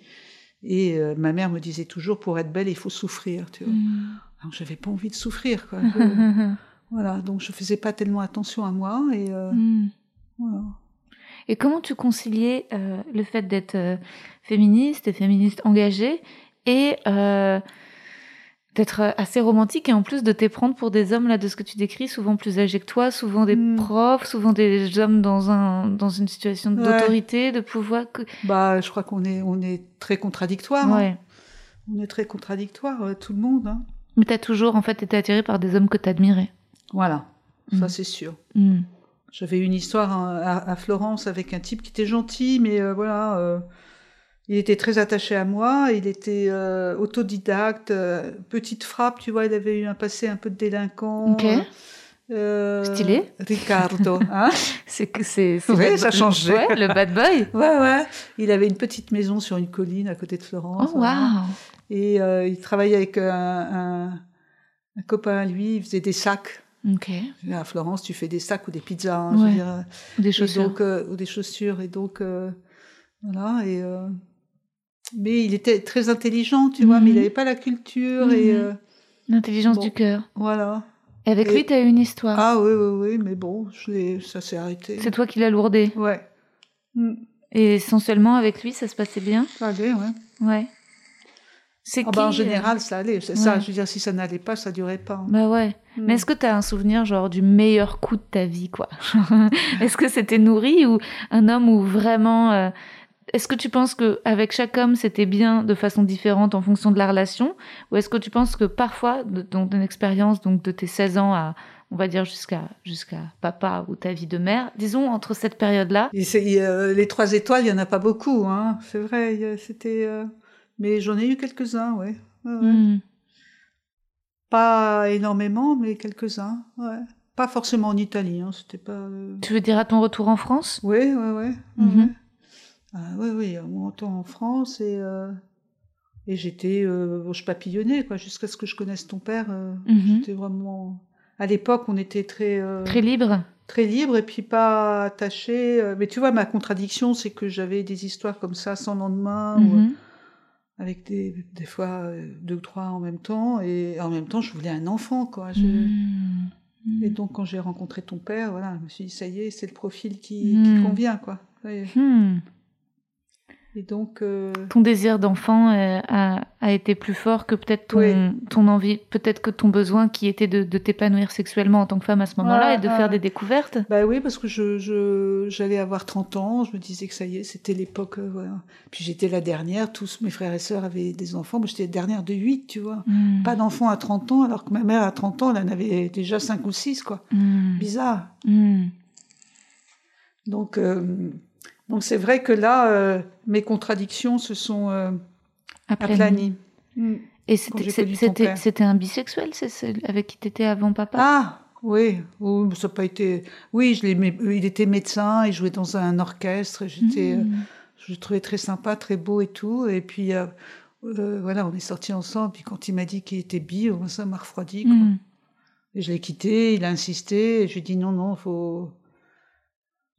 Et euh, ma mère me disait toujours, pour être belle, il faut souffrir. Tu vois. Mm. Alors j'avais pas envie de souffrir. Quoi. Voilà, donc je faisais pas tellement attention à moi et Mm. voilà. Et comment tu conciliais le fait d'être féministe et féministe engagée et d'être assez romantique et en plus de t'éprendre pour des hommes là de ce que tu décris souvent plus âgés que toi, souvent des Mm. profs, souvent des hommes dans un dans une situation Ouais. d'autorité, de pouvoir. que- Bah, je crois qu'on est, on est très contradictoire. hein. On est très contradictoire, euh, tout le monde. hein. Mais t'as toujours en fait été attirée par des hommes que t'admirais. Voilà, ça Mm. c'est sûr. Mm. J'avais une histoire hein, à, à Florence avec un type qui était gentil, mais euh, voilà, euh, il était très attaché à moi. Il était euh, autodidacte, euh, petite frappe, tu vois. Il avait eu un passé un peu de délinquant. Ok. Euh, Stylé. Ricardo, hein C'est que c'est. Ouais, le- ça a changé. Ouais, le bad boy. Ouais, ouais. Il avait une petite maison sur une colline à côté de Florence. Oh waouh. Et euh, il travaillait avec un, un, un copain à lui, il faisait des sacs. Ok. À Florence, tu fais des sacs ou des pizzas, hein, je veux Ouais. dire. Des Et chaussures. donc, ou des chaussures. Et donc, voilà. Et, mais il était très intelligent, tu vois, Mhm. mais il n'avait pas la culture. Et Mhm. euh, L'intelligence Bon. du cœur. voilà. Et avec Et- lui, t'as eu une histoire. Ah oui, oui, oui, mais bon, je ça s'est arrêté. C'est toi qui l'as lourdé. Ouais. Mm. Et essentiellement, avec lui, ça se passait bien? Ça allait, ouais. Ouais. C'est Ah qui bah, en euh, général, ça allait. C'est ça, je veux dire, si ça n'allait pas, ça durait pas. hein. Bah ouais. Mm. Mais est-ce que t'as un souvenir, genre, du meilleur coup de ta vie, quoi? Est-ce que c'était nourri ou un homme où vraiment. euh, Est-ce que tu penses que avec chaque homme, c'était bien de façon différente en fonction de la relation? Ou est-ce que tu penses que parfois, dans ton expérience, donc de tes 16 ans à, on va dire, jusqu'à jusqu'à papa ou ta vie de mère, disons, entre cette période-là, les trois étoiles, il y en a pas beaucoup, hein. C'est vrai, c'était. euh, Mais j'en ai eu quelques-uns, ouais. Ouais, ouais. hmm, Pas énormément, mais quelques-uns, ouais. Pas forcément en Italie, hein. C'était pas. euh, tu veux dire à ton retour en France? Oui, oui, oui. Ah, oui, oui, mon temps en France et. euh, Et j'étais, euh, je papillonnais quoi, jusqu'à ce que je connaisse ton père. euh, Mhm. J'étais vraiment. À l'époque, on était très Très libre très libre et puis pas attaché. Mais tu vois, ma contradiction, c'est que j'avais des histoires comme ça sans lendemain, ou, Mhm. avec des, des fois deux ou trois en même temps, et en même temps, je voulais un enfant, quoi. Je- Mhm. Et donc, quand j'ai rencontré ton père, voilà, je me suis dit, ça y est, c'est le profil qui, Mm. qui convient, quoi. Hmm. Et donc, euh, Ton désir d'enfant euh, a, a été plus fort que peut-être ton, Oui. ton envie, peut-être que ton besoin qui était de, de t'épanouir sexuellement en tant que femme à ce moment-là et de faire des découvertes. bah oui, parce que je, je, j'allais avoir 30 ans, je me disais que ça y est, c'était l'époque, euh. Puis j'étais la dernière, tous mes frères et sœurs avaient des enfants, moi j'étais la dernière de 8, tu vois. Mm. Pas d'enfants à 30 ans, alors que ma mère à 30 ans, elle en avait déjà 5 ou 6, quoi. Mm. Bizarre. Mm. Donc, euh, donc c'est vrai que là, euh, mes contradictions se sont euh, aplanies. Mm. Et c'était, un bisexuel, c'est celui avec qui t'étais avant papa? Ah, oui, oui, ça n'a pas été. Oui, je euh, il était médecin, il jouait dans un orchestre. J'étais, euh, Mm. je le trouvais très sympa, très beau et tout. Et puis, euh, euh, voilà, on est sortis ensemble. Puis quand il m'a dit qu'il était bi, euh, ça m'a refroidi. quoi. Mm. Et je l'ai quitté, il a insisté. Et je lui ai dit non, non, faut.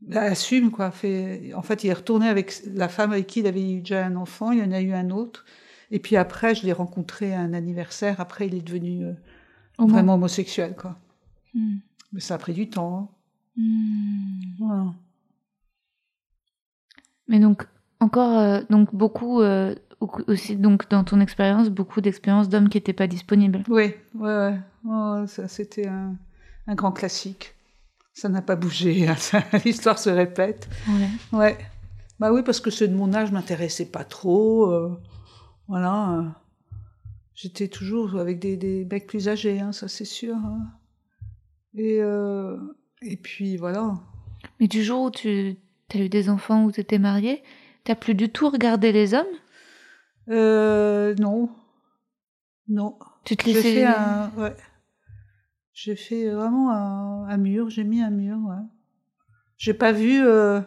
Bah, assume, quoi. Fait... En fait, il est retourné avec la femme avec qui il avait eu déjà un enfant. Il y en a eu un autre. Et puis après, je l'ai rencontré à un anniversaire. Après, il est devenu euh, vraiment homosexuel, quoi. Mm. Mais ça a pris du temps. hein. Mm. Voilà. Mais donc, encore, euh, donc beaucoup, euh, au- aussi, donc dans ton expérience, beaucoup d'expériences d'hommes qui n'étaient pas disponibles. Oui, ouais, ouais. Ça, c'était un, un grand classique. Ça n'a pas bougé. hein, L'histoire se répète. Ouais. Ouais. Bah oui, parce que ceux de mon âge m'intéressaient pas trop. euh, voilà. euh, J'étais toujours avec des, des mecs plus âgés, hein, ça c'est sûr. hein. Et, euh, et puis voilà. Mais du jour où tu as eu des enfants, où tu étais mariée, t'as plus du tout regardé les hommes? Euh, non. Non. Tu te laissais... fait un. Ouais. J'ai fait vraiment un, un mur, j'ai mis un mur, ouais. J'ai pas vu. euh,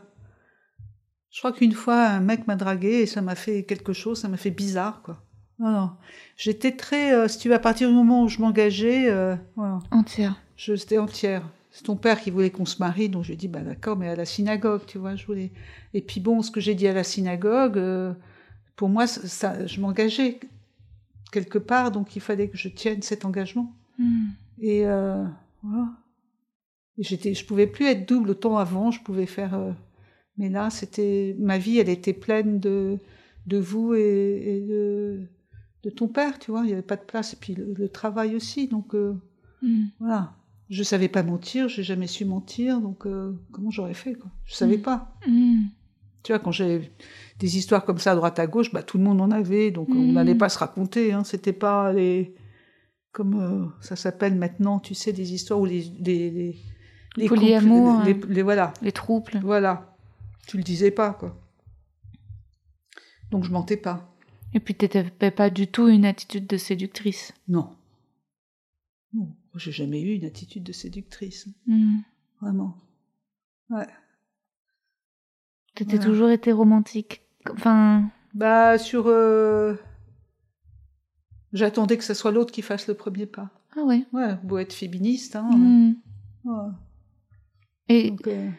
Je crois qu'une fois, un mec m'a dragué et ça m'a fait quelque chose, ça m'a fait bizarre, quoi. Non, non. J'étais très. euh, si tu veux, à partir du moment où je m'engageais, euh, voilà, Entière. j'étais entière. C'est ton père qui voulait qu'on se marie, donc je lui ai dit, bah d'accord, mais à la synagogue, tu vois, je voulais. Et puis bon, ce que j'ai dit à la synagogue, euh, pour moi, ça, ça- je m'engageais quelque part, donc il fallait que je tienne cet engagement. Mm. Et euh, voilà. Et j'étais, je pouvais plus être double autant avant. Je pouvais faire, euh, mais là, c'était ma vie. Elle était pleine de de vous et, et de de ton père. Tu vois, il y avait pas de place. Et puis le, le travail aussi. Donc euh, Mm. voilà. Je savais pas mentir. J'ai jamais su mentir. Donc comment j'aurais fait quoi? Je savais Mm. pas. Mm. Tu vois, quand j'ai des histoires comme ça à droite à gauche, bah, tout le monde en avait, donc on n'allait pas se raconter. Hein, C'était pas les comme euh, ça s'appelle maintenant, tu sais, des histoires où les les les, les Polyamour, couples- les, hein. les- voilà, Les troubles. voilà, tu le disais pas quoi. Donc je mentais pas. Et puis t'avais pas du tout une attitude de séductrice. Non, non, j'ai jamais eu une attitude de séductrice, Mm. vraiment. Ouais. T'étais Voilà. toujours été romantique. Enfin, Bah sur, euh, j'attendais que ce soit l'autre qui fasse le premier pas. ah ouais. Ouais, beau être féministe, hein. Mm. ouais. Et Donc, euh,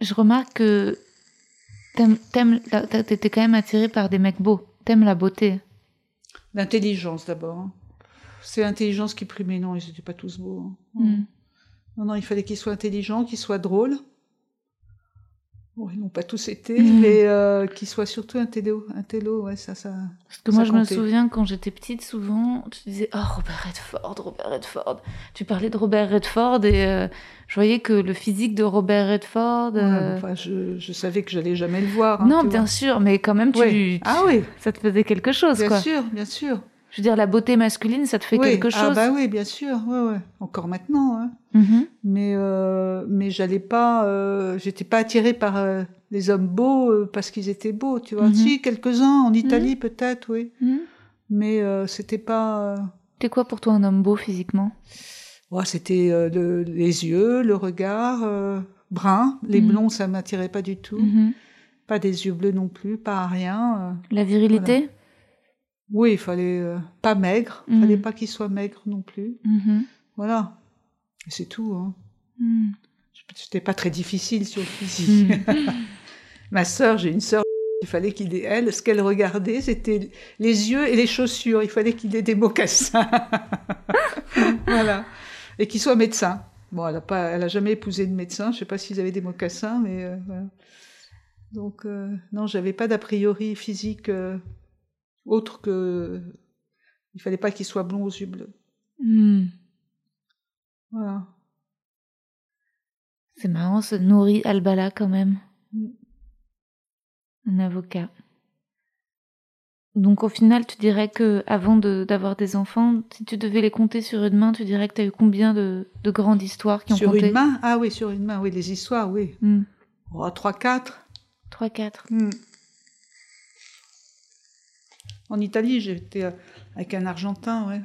je remarque que t'étais quand même attiré par des mecs beaux. T'aimes la beauté. L'intelligence d'abord. hein. C'est l'intelligence qui primait, non, ils n'étaient pas tous beaux. hein. Mm. Non, non, il fallait qu'ils soient intelligents, qu'ils soient drôles. Bon, ils n'ont pas tous été, Mhm. mais euh, qu'ils soient surtout intello. Intello, ouais, ça, ça. Parce que Ça moi, je me souviens quand j'étais petite, souvent, tu disais Oh, Robert Redford, Robert Redford. Tu parlais de Robert Redford et euh, je voyais que le physique de Robert Redford. Ouais, euh, enfin, je, je savais que j'allais jamais le voir. hein, non, bien vois. sûr, mais quand même, tu, Ouais. tu- Ah oui, ça te faisait quelque chose, bien quoi. sûr, bien sûr. Je veux dire, la beauté masculine, ça te fait oui. quelque Ah chose. bah oui, bien sûr. Ouais, ouais. Encore maintenant. Hein. Mhm. Mais euh, mais j'allais pas, euh, j'étais pas attirée par euh, les hommes beaux parce qu'ils étaient beaux, tu vois. Mhm. Si quelques-uns en Italie peut-être, oui. Mais c'était pas. T'es quoi pour toi un homme beau physiquement? Ouais, c'était le- les yeux, le regard, brun. Les blonds, ça m'attirait pas du tout. Pas des yeux bleus non plus, pas rien. euh. La virilité? Oui, il fallait euh, pas maigre. Mhm. Fallait pas qu'il soit maigre non plus. Mhm. Voilà. Et c'est tout. Hein. Mhm. C'était pas très difficile sur le physique. Mhm. Ma sœur, j'ai une sœur, il fallait qu'il ait, elle, ce qu'elle regardait, c'était les yeux et les chaussures. Il fallait qu'il ait des mocassins. voilà. Et qu'il soit médecin. Bon, elle a, pas, elle a jamais épousé de médecin. Je sais pas s'ils avaient des mocassins, mais euh, voilà. Donc, euh, non, j'avais pas d'a priori physique euh, autre que. Il fallait pas qu'il soit blond aux yeux bleus. Hmm. Voilà. C'est marrant, ce Nouri Albala quand même. Mm. Un avocat. Donc au final, tu dirais que avant de- d'avoir des enfants, si tu devais les compter sur une main, tu dirais que tu as eu combien de, de grandes histoires qui ont Sur compté? une main? Ah oui, sur une main, oui, les histoires, oui. Hmm. Oh, 3, 4. 3, 4. Hmm. En Italie, j'étais euh, avec un Argentin, ouais.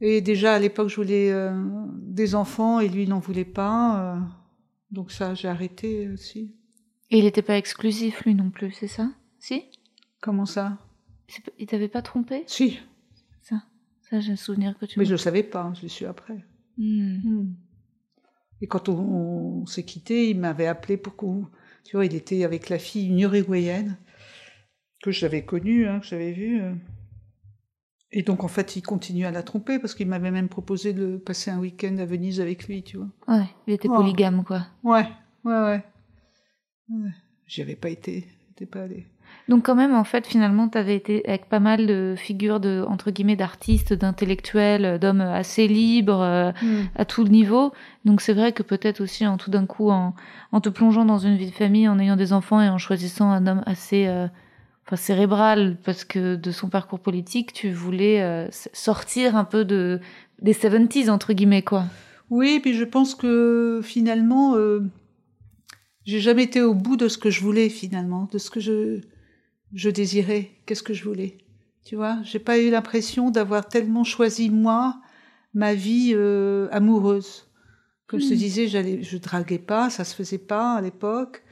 Et déjà à l'époque, je voulais euh, des enfants et lui il n'en voulait pas. euh, donc ça, j'ai arrêté aussi. Et il n'était pas exclusif, lui non plus, c'est ça? Si? Comment ça? Il t'avait pas trompé? Si, Ça, ça j'ai un souvenir que tu mais je le savais pas, je l'ai su après. Hmm. Et quand on, on s'est quitté, il m'avait appelé pour qu'on. Tu vois, il était avec la fille, une uruguayenne, que j'avais connue, hein, que j'avais vue. euh. Et donc, en fait, il continuait à la tromper parce qu'il m'avait même proposé de passer un week-end à Venise avec lui, tu vois. Ouais, il était polygame, quoi. Ouais, ouais, ouais. ouais. J'y avais pas été, j'étais pas allée. Donc quand même, en fait, finalement, tu avais été avec pas mal de figures de entre guillemets d'artistes, d'intellectuels, d'hommes assez libres euh, à tout niveau. Donc c'est vrai que peut-être aussi en tout d'un coup, en, en te plongeant dans une vie de famille, en ayant des enfants et en choisissant un homme assez euh, enfin, cérébral, parce que de son parcours politique, tu voulais euh, sortir un peu de des 70s entre guillemets quoi. Oui, puis je pense que finalement, euh, j'ai jamais été au bout de ce que je voulais finalement, de ce que je, je désirais, qu'est-ce que je voulais. Tu vois, j'ai pas eu l'impression d'avoir tellement choisi moi ma vie euh, amoureuse. Comme je te Hmm. disais, j'allais, je draguais pas, ça se faisait pas à l'époque.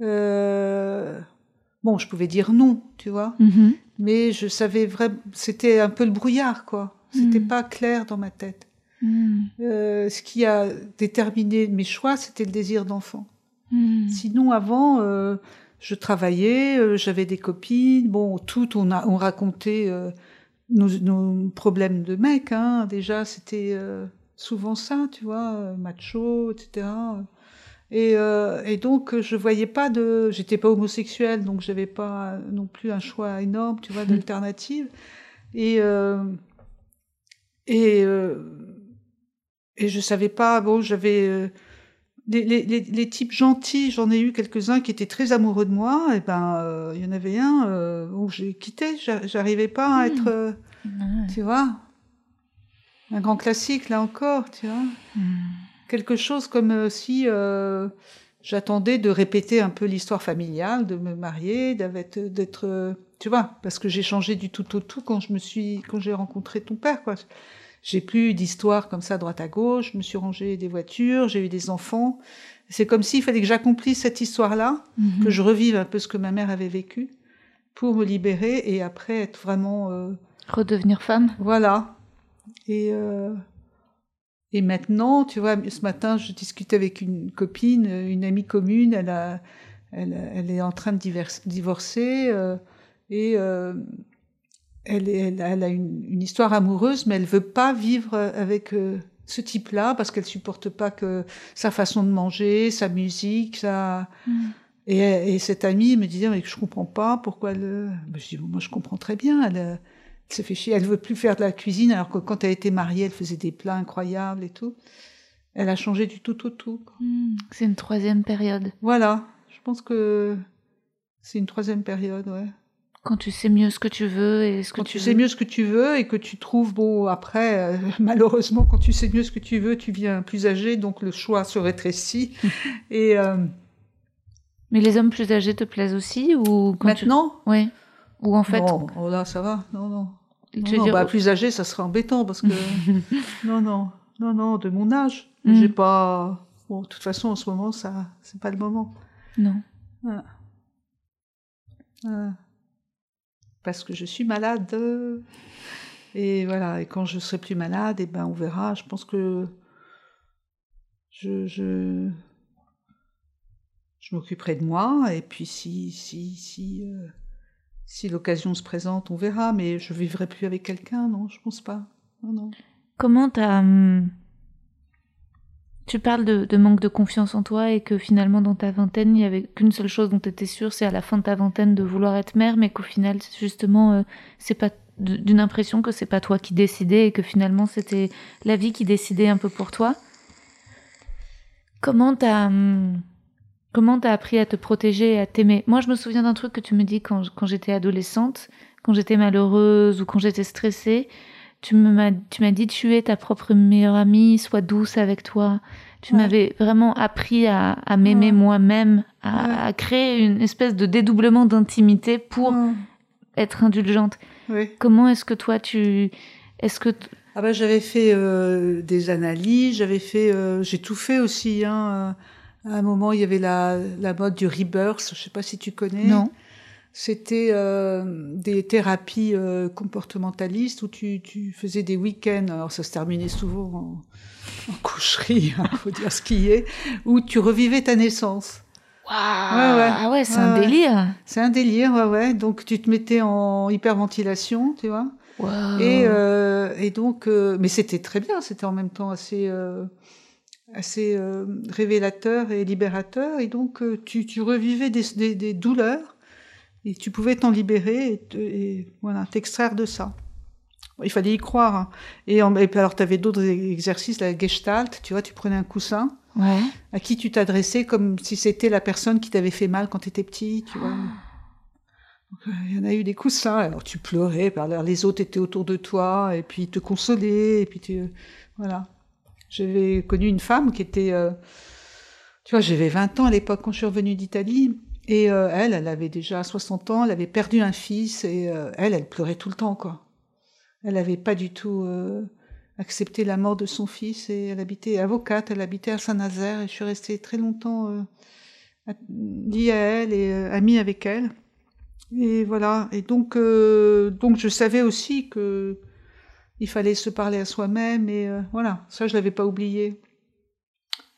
Euh, bon, je pouvais dire non, tu vois, mais je savais vraiment, c'était un peu le brouillard, quoi. C'était Hmm. pas clair dans ma tête. Hmm. Euh, ce qui a déterminé mes choix, c'était le désir d'enfant. Sinon, avant, euh, je travaillais, euh, j'avais des copines. Bon, tout, on, a, on racontait nos, nos problèmes de mecs. Hein. Déjà, c'était souvent ça, tu vois, macho, etc. Et, euh, et donc, je voyais pas de. J'étais pas homosexuelle, donc j'avais pas non plus un choix énorme, tu vois, d'alternatives. Et. euh, et. euh, et je savais pas, bon, j'avais. euh, les, les, les, les types gentils, j'en ai eu quelques-uns qui étaient très amoureux de moi, et ben, il y en avait un où j'ai quitté, j'a- j'arrivais pas à Hmm. être. Ouais. tu vois Un grand classique, là encore, tu vois Hmm. Quelque chose comme euh, si euh, j'attendais de répéter un peu l'histoire familiale, de me marier, d'être, d'être, euh, tu vois, parce que j'ai changé du tout au tout quand je me suis, quand j'ai rencontré ton père, quoi. J'ai plus d'histoire comme ça droite à gauche. Je me suis rangé des voitures, j'ai eu des enfants. C'est comme s'il fallait que j'accomplisse cette histoire-là, Mhm. que je revive un peu ce que ma mère avait vécu, pour me libérer et après être vraiment, euh, Redevenir femme. voilà. Et euh, et maintenant, tu vois, ce matin, je discutais avec une copine, une amie commune. Elle a, elle, elle est en train de divorcer euh, et euh, elle, a- elle a une, une histoire amoureuse, mais elle veut pas vivre avec euh, ce type-là parce qu'elle supporte pas que sa façon de manger, sa musique, sa Hmm. et, et cette amie me disait mais je comprends pas pourquoi elle. ben, je dis moi je comprends très bien. Elle, elle se fait chier. Elle veut plus faire de la cuisine alors que quand elle était mariée, elle faisait des plats incroyables et tout. Elle a changé du tout au tout. Hmm. C'est une troisième période. Voilà. Je pense que c'est une troisième période. Ouais. Quand tu sais mieux ce que tu veux et ce que Quand tu tu veux. sais mieux ce que tu veux et que tu trouves bon après euh, malheureusement quand tu sais mieux ce que tu veux, tu viens plus âgé donc le choix se rétrécit et euh, Mais les hommes plus âgés te plaisent aussi ou quand maintenant? Tu... Ouais. Ou en fait, non, oh là ça va. Non non. tu Non, veux non, dire- bah, plus âgé, ça serait embêtant parce que non, non, non, non, de mon âge, Mm. j'ai pas. Bon, de toute façon, en ce moment, ça, c'est pas le moment. non. Voilà. Voilà. Parce que je suis malade. Et voilà. Et quand je serai plus malade, et ben, on verra. Je pense que je, je, je m'occuperai de moi. Et puis, si, si, si, euh, si l'occasion se présente, on verra. Mais je vivrai plus avec quelqu'un, non, je pense pas. Non. Comment t'as hum, Tu parles de, manque de confiance en toi et que finalement dans ta vingtaine, il n'y avait qu'une seule chose dont tu étais sûre, c'est à la fin de ta vingtaine de vouloir être mère, mais qu'au final, justement, euh, c'est pas d'une impression que c'est pas toi qui décidais et que finalement c'était la vie qui décidait un peu pour toi. Comment t'as hum, comment t'as appris à te protéger et à t'aimer? Moi, je me souviens d'un truc que tu me dis quand, quand j'étais adolescente, quand j'étais malheureuse ou quand j'étais stressée. Tu m'as tu m'as dit tu es ta propre meilleure amie, sois douce avec toi. Tu m'avais vraiment appris à, à m'aimer moi-même, à, à, créer une espèce de dédoublement d'intimité pour être indulgente. Comment est-ce que toi tu est-ce que ah bah j'avais fait euh, des analyses, j'avais fait euh, j'ai tout fait aussi hein. À un moment, il y avait la, la mode du rebirth, je sais pas si tu connais. Non. C'était euh, des thérapies euh, comportementalistes où tu, tu faisais des week-ends. Alors ça se terminait souvent en, en coucherie, il hein, faut dire ce qui est, où tu revivais ta naissance. Waouh Ah ouais, c'est un délire. C'est un délire, ouais, ouais. Donc tu te mettais en hyperventilation, tu vois. Et, euh, et donc, euh, mais c'était très bien. C'était en même temps assez euh, assez euh, révélateur et libérateur. Et donc tu, tu revivais des, des, des douleurs et tu pouvais t'en libérer et, et voilà, t'extraire de ça. Il fallait y croire. Hein. Et, et puis alors, tu avais d'autres exercices, la gestalt, tu vois, tu prenais un coussin, ouais. à qui tu t'adressais comme si c'était la personne qui t'avait fait mal quand tu étais petit, tu vois. Donc, il y en a eu des coussins, alors tu pleurais, alors les autres étaient autour de toi, et puis ils te consolaient, et puis tu... Voilà. J'avais connu une femme qui était... Euh, tu vois, j'avais 20 ans à l'époque quand je suis revenue d'Italie, et euh, elle, elle avait déjà 60 ans, elle avait perdu un fils et euh, elle, elle pleurait tout le temps, quoi. Elle n'avait pas du tout accepté la mort de son fils et elle habitait avocate, elle habitait à Saint-Nazaire et je suis restée très longtemps liée à elle et amie avec elle. Et voilà. Et donc, donc je savais aussi que il fallait se parler à soi-même et voilà. Ça, je l'avais pas oublié.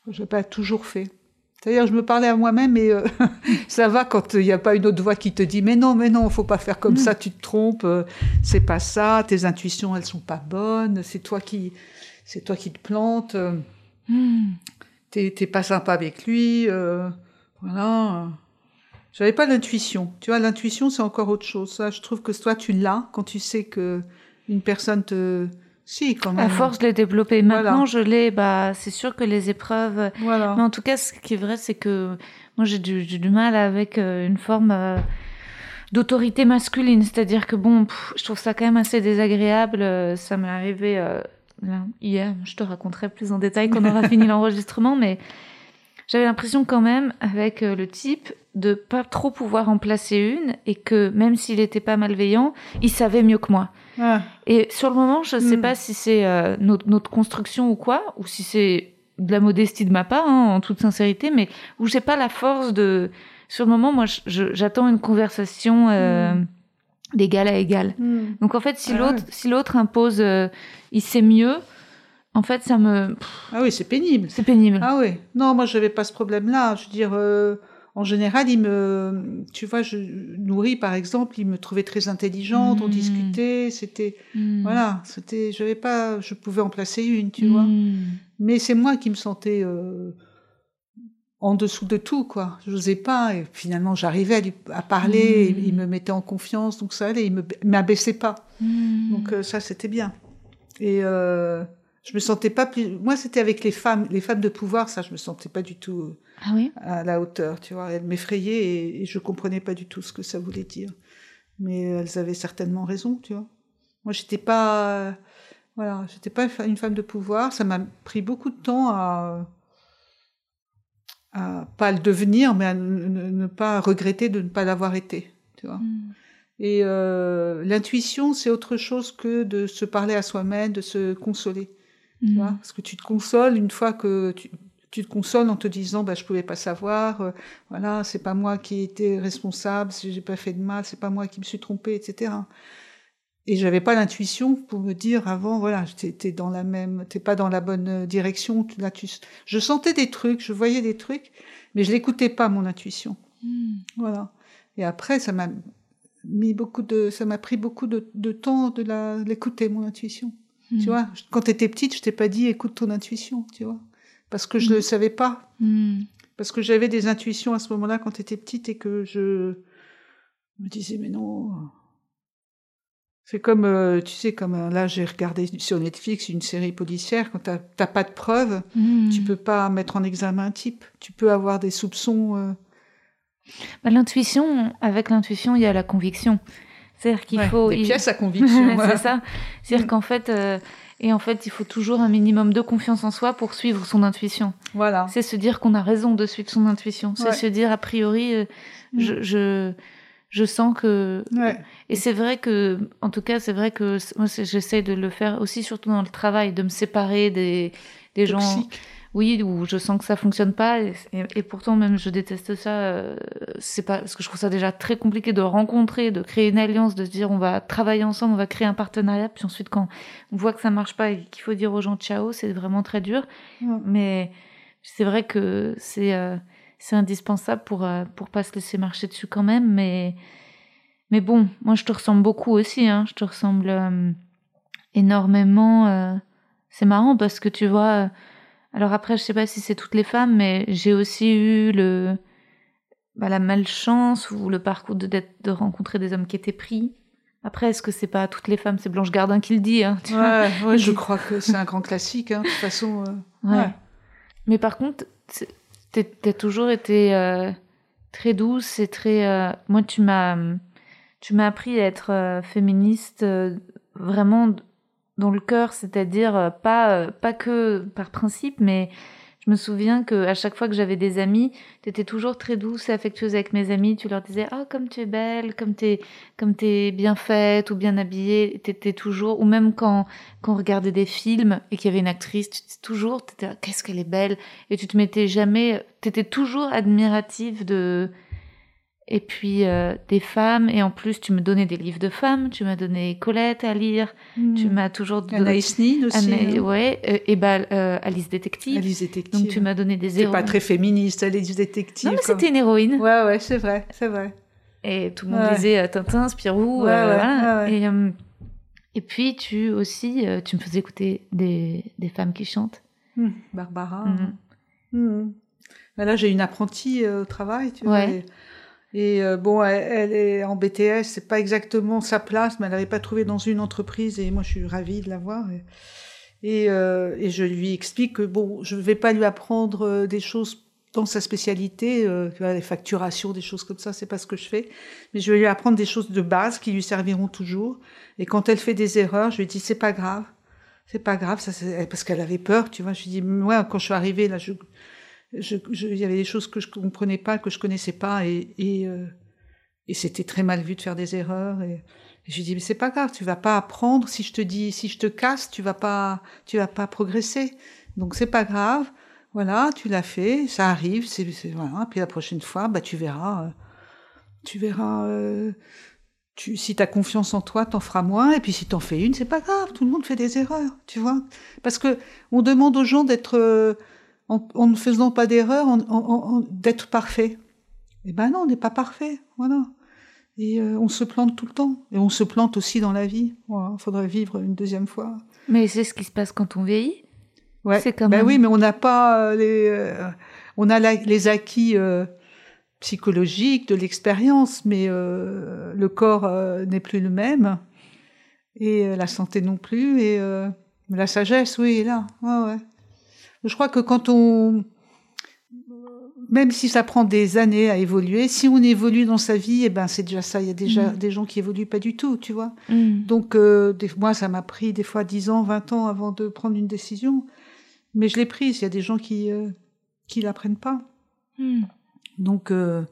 Je l'ai pas toujours fait. C'est-à-dire, je me parlais à moi-même et euh, ça va quand il n'y a pas une autre voix qui te dit mais non, mais non, faut pas faire comme mm. ça, tu te trompes, euh, c'est pas ça, tes intuitions elles sont pas bonnes, c'est toi qui, c'est toi qui te plantes, euh, mm. t'es, t'es pas sympa avec lui, euh, voilà. J'avais pas l'intuition. Tu vois, l'intuition c'est encore autre chose. Ça, je trouve que toi tu l'as quand tu sais que une personne te si, quand même. À force de les développer. Maintenant, je l'ai, bah, c'est sûr que les épreuves. Voilà. Mais en tout cas, ce qui est vrai, c'est que moi, j'ai du, du, mal avec euh, une forme euh, d'autorité masculine. C'est-à-dire que bon, pff, je trouve ça quand même assez désagréable. Euh, ça m'est arrivé euh, là, hier. Je te raconterai plus en détail quand on aura fini l'enregistrement, mais j'avais l'impression quand même, avec le type, de pas trop pouvoir en placer une et que même s'il était pas malveillant, il savait mieux que moi. Ah. Et sur le moment, je ne sais Mm. pas si c'est euh, notre, notre construction ou quoi, ou si c'est de la modestie de ma part, hein, en toute sincérité, mais où j'ai pas la force de. Sur le moment, moi, je- je- j'attends une conversation euh, d'égal à égal. Mm. Donc en fait, si Ah l'autre, si l'autre impose, euh, il sait mieux. En fait, ça me, Ah oui, c'est pénible. c'est pénible. Ah oui. Non, moi, j'avais pas ce problème-là. Je veux dire, euh, en général, il me, tu vois, je nourris par exemple, il me trouvait très intelligente. On Mm. discutait. C'était, Hmm. voilà, c'était, j'avais pas, je pouvais en placer une, tu vois. Hmm. Mais c'est moi qui me sentais euh, en dessous de tout, quoi. Je n'osais pas. Et finalement, j'arrivais à, lui- à parler. Il me mettait en confiance, donc ça allait. Il me m'abaissait pas. Hmm. Donc euh, ça, c'était bien. Et euh, je me sentais pas plus. Moi, c'était avec les femmes, les femmes de pouvoir. Ça, je me sentais pas du tout Ah oui? à la hauteur. Tu vois, elles m'effrayaient et, et je comprenais pas du tout ce que ça voulait dire. Mais elles avaient certainement raison, tu vois. Moi, j'étais pas, euh, voilà, j'étais pas une femme de pouvoir. Ça m'a pris beaucoup de temps à à pas le devenir, mais à ne, pas regretter de ne pas l'avoir été. Tu vois. Hmm. Et euh, l'intuition, c'est autre chose que de se parler à soi-même, de se consoler. Tu vois Hmm. Parce que tu te consoles une fois que tu, tu te consoles en te disant, bah, je pouvais pas savoir, euh, voilà, c'est pas moi qui étais responsable, si j'ai pas fait de mal, c'est pas moi qui me suis trompée, etc. Et j'avais pas l'intuition pour me dire avant, voilà, t'es dans la même, t'es pas dans la bonne euh, direction. tu- Là, tu, je sentais des trucs, je voyais des trucs, mais je l'écoutais pas mon intuition. Hmm. Voilà. Et après, ça m'a mis beaucoup de, ça m'a pris beaucoup de, de temps de l'écouter mon intuition. Hmm. Tu vois, quand tu étais petite, je t'ai pas dit écoute ton intuition, tu vois. Parce que je ne le savais pas. Hmm. Parce que j'avais des intuitions à ce moment-là quand tu étais petite et que je me disais, mais non. C'est comme, euh, tu sais, comme euh, là, j'ai regardé sur Netflix une série policière. Quand tu n'as pas de preuves, Hmm. tu peux pas mettre en examen un type. Tu peux avoir des soupçons. euh, Bah, l'intuition, avec l'intuition, il y a la conviction. C'est-à-dire qu'il ouais, faut. des il- pièces à conviction. c'est ça. C'est-à-dire Mm. qu'en fait, euh, et en fait, il faut toujours un minimum de confiance en soi pour suivre son intuition. Voilà. C'est se dire qu'on a raison de suivre son intuition. C'est Ouais. se dire a priori, euh, je, Mm. je je sens que. Ouais. Et c'est vrai que, en tout cas, c'est vrai que moi, j'essaie de le faire aussi, surtout dans le travail, de me séparer des des gens. Oui, où je sens que ça fonctionne pas, et, pourtant même je déteste ça. euh, c'est pas parce que je trouve ça déjà très compliqué de rencontrer, de créer une alliance, de se dire on va travailler ensemble, on va créer un partenariat, puis ensuite quand on voit que ça marche pas et qu'il faut dire aux gens ciao, c'est vraiment très dur. Ouais. Mais c'est vrai que c'est euh, c'est indispensable pour euh, pour pas se laisser marcher dessus quand même. Mais mais bon, moi je te ressemble beaucoup aussi. Hein, je te ressemble euh, énormément. c'est marrant parce que tu vois. Alors après, je sais pas si c'est toutes les femmes, mais j'ai aussi eu le bah, la malchance ou le parcours de, de rencontrer des hommes qui étaient pris. Après, est-ce que c'est pas toutes les femmes? C'est Blanche Gardin qui le dit. Hein, tu vois. Ouais, ouais, je crois que c'est un grand classique. hein, De toute façon. euh, Ouais. ouais. Mais par contre, t'as toujours été euh, très douce et très. euh, Moi, tu m'as, tu m'as appris à être féministe vraiment dans le cœur, c'est-à-dire euh, pas euh, pas que par principe, mais je me souviens que à chaque fois que j'avais des amis, t'étais toujours très douce et affectueuse avec mes amis. Tu leur disais ah comme tu es belle, comme t'es comme t'es bien faite ou bien habillée. T'étais toujours ou même quand quand on regardait des films et qu'il y avait une actrice, tu disais toujours t'étais qu'est-ce qu'elle est belle et tu te mettais jamais, t'étais toujours admirative de et puis euh, des femmes et en plus tu me donnais des livres de femmes, tu m'as donné Colette à lire, tu Mm. m'as toujours donné Anaïs Nin aussi. Ana- hein. ouais euh, et bah euh, Alice détective. Alice détective. Donc tu m'as donné des héros. pas très féministe, Alice détective. Non mais c'était une héroïne. Ouais, ouais, c'est vrai, c'est vrai. Et tout le monde Ouais. lisait euh, Tintin, Spirou, Ouais, ouais, voilà. ouais, ouais. Et, et puis tu aussi, tu me faisais écouter des, des femmes qui chantent. Hmm, Barbara. Hmm. Mais là, j'ai une apprentie au travail, tu vois. Et, et, euh, bon, elle, est en BTS, c'est pas exactement sa place, mais elle n'avait pas trouvé dans une entreprise, et moi, je suis ravie de la voir. Et, et, euh, et je lui explique que bon, je vais pas lui apprendre euh, des choses dans sa spécialité, euh, les facturations, des choses comme ça, c'est pas ce que je fais. Mais je vais lui apprendre des choses de base qui lui serviront toujours. Et quand elle fait des erreurs, je lui dis c'est pas grave, c'est pas grave, ça, parce qu'elle avait peur, tu vois. Je lui dis moi, quand je suis arrivée là, je- il y avait des choses que je comprenais pas, que je connaissais pas, et et, euh, et c'était très mal vu de faire des erreurs. Et, je lui dis mais c'est pas grave, tu vas pas apprendre. Si je te dis, si je te casse, tu vas pas, tu vas pas progresser. Donc c'est pas grave. Voilà, tu l'as fait, ça arrive, c'est voilà. Puis la prochaine fois, bah tu verras, euh, tu verras. euh, tu, si tu as confiance en toi, t'en feras moins. Et puis si t'en fais une, c'est pas grave. Tout le monde fait des erreurs, tu vois. Parce que on demande aux gens d'être, en, en ne faisant pas d'erreurs, en- en- en- d'être parfait. Eh ben non, on n'est pas parfait, voilà. Et euh, on se plante tout le temps. Et on se plante aussi dans la vie. Voilà, faudrait vivre une deuxième fois. Mais c'est ce qui se passe quand on vieillit. Ouais. C'est quand Ben oui, mais on n'a pas euh, les, euh, on a la- les acquis euh, psychologiques de l'expérience, mais le corps n'est plus le même et la santé non plus et la sagesse, oui, est là. Ouais, ouais. Je crois que quand on, même si ça prend des années à évoluer, si on évolue dans sa vie, eh ben c'est déjà ça. Il y a déjà Mhm. des gens qui évoluent pas du tout, tu vois. Mm. Donc, euh, des, moi, ça m'a pris des fois 10 ans, 20 ans avant de prendre une décision. Mais je l'ai prise. Il y a des gens qui euh, qui la prennent pas. Mm. Donc, euh,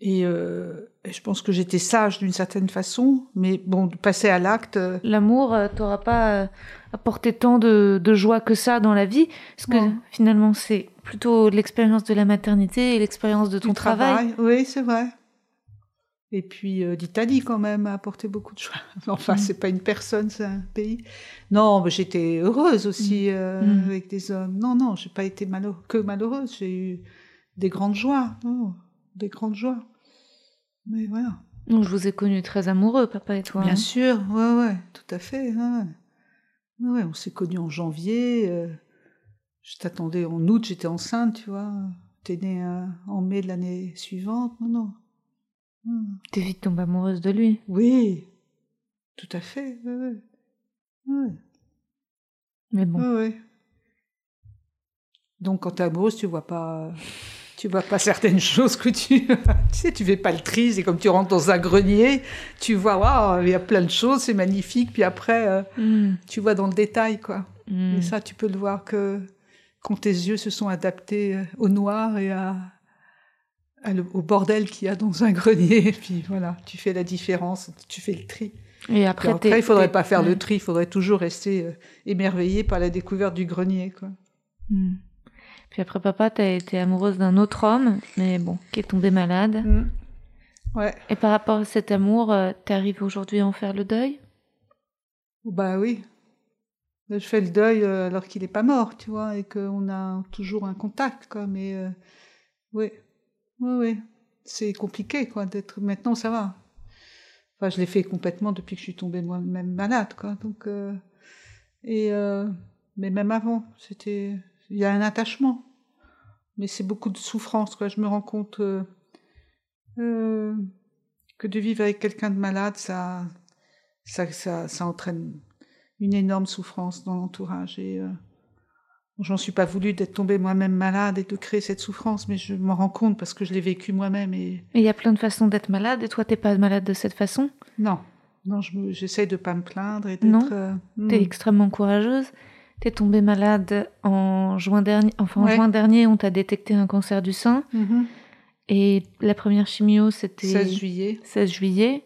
et, euh, et je pense que j'étais sage d'une certaine façon. Mais bon, de passer à l'acte, euh, L'amour, euh, t'auras pas euh, apporté tant de, de joie que ça dans la vie, parce que finalement c'est plutôt l'expérience de la maternité et l'expérience de ton du travail. Oui, c'est vrai. Et puis euh, l'Italie quand même a apporté beaucoup de joie. Enfin, Mm. c'est pas une personne, c'est un pays. Non, mais j'étais heureuse aussi euh, Mm. avec des hommes. Non, non, j'ai pas été malheure- que malheureuse. J'ai eu des grandes joies, non, des grandes joies. Mais voilà. Donc je vous ai connus très amoureux, papa et toi. Bien hein. sûr, ouais, ouais, tout à fait. Ouais, ouais. On s'est connus en janvier. euh, je t'attendais en août, j'étais enceinte, tu vois. T'es née euh, en mai de l'année suivante, non, non. T'es vite tombée amoureuse de lui. Oui, tout à fait. Ouais, ouais. Ouais. Mais bon. Ouais, ouais. Donc quand t'es amoureuse, tu vois pas, tu vois pas certaines choses que tu, tu sais, tu fais pas le tri. C'est comme tu rentres dans un grenier, tu vois, waouh, il y a plein de choses, c'est magnifique. Puis après, euh, Mm. tu vois dans le détail, quoi. Mm. Et ça, tu peux le voir que quand tes yeux se sont adaptés euh, au noir et à, à le- au bordel qu'il y a dans un grenier. Et puis voilà, tu fais la différence, tu fais le tri. Et après, après, il faudrait pas faire le tri, il faudrait toujours rester euh, émerveillé par la découverte du grenier, quoi. Mm. Puis après, papa, t'as été amoureuse d'un autre homme, mais bon, qui est tombé malade. Mm. Ouais. Et par rapport à cet amour, euh, t'arrives aujourd'hui à en faire le deuil? Bah oui. Je fais le deuil euh, alors qu'il n'est pas mort, tu vois, et qu'on a toujours un contact, quoi. Mais euh, oui, oui, oui. C'est compliqué, quoi, d'être. Maintenant, ça va. Enfin, je l'ai fait complètement depuis que je suis tombée moi-même malade, quoi. Donc, euh, et euh, mais même avant, c'était. Il y a un attachement, mais c'est beaucoup de souffrance, quoi. Je me rends compte euh, euh, que de vivre avec quelqu'un de malade, ça, ça, ça, ça entraîne une énorme souffrance dans l'entourage. Et euh, j'en suis pas voulu d'être tombée moi-même malade et de créer cette souffrance, mais je m'en rends compte parce que je l'ai vécu moi-même. Et il y a plein de façons d'être malade, et toi, t'es pas malade de cette façon? Non, non, je me- j'essaie de pas me plaindre et Non. d'être. euh, T'es hmm. extrêmement courageuse. T'es tombée malade en juin dernier. Enfin, en juin dernier, on t'a détecté un cancer du sein. Mhm. Et la première chimio, c'était 16 juillet. 16 juillet.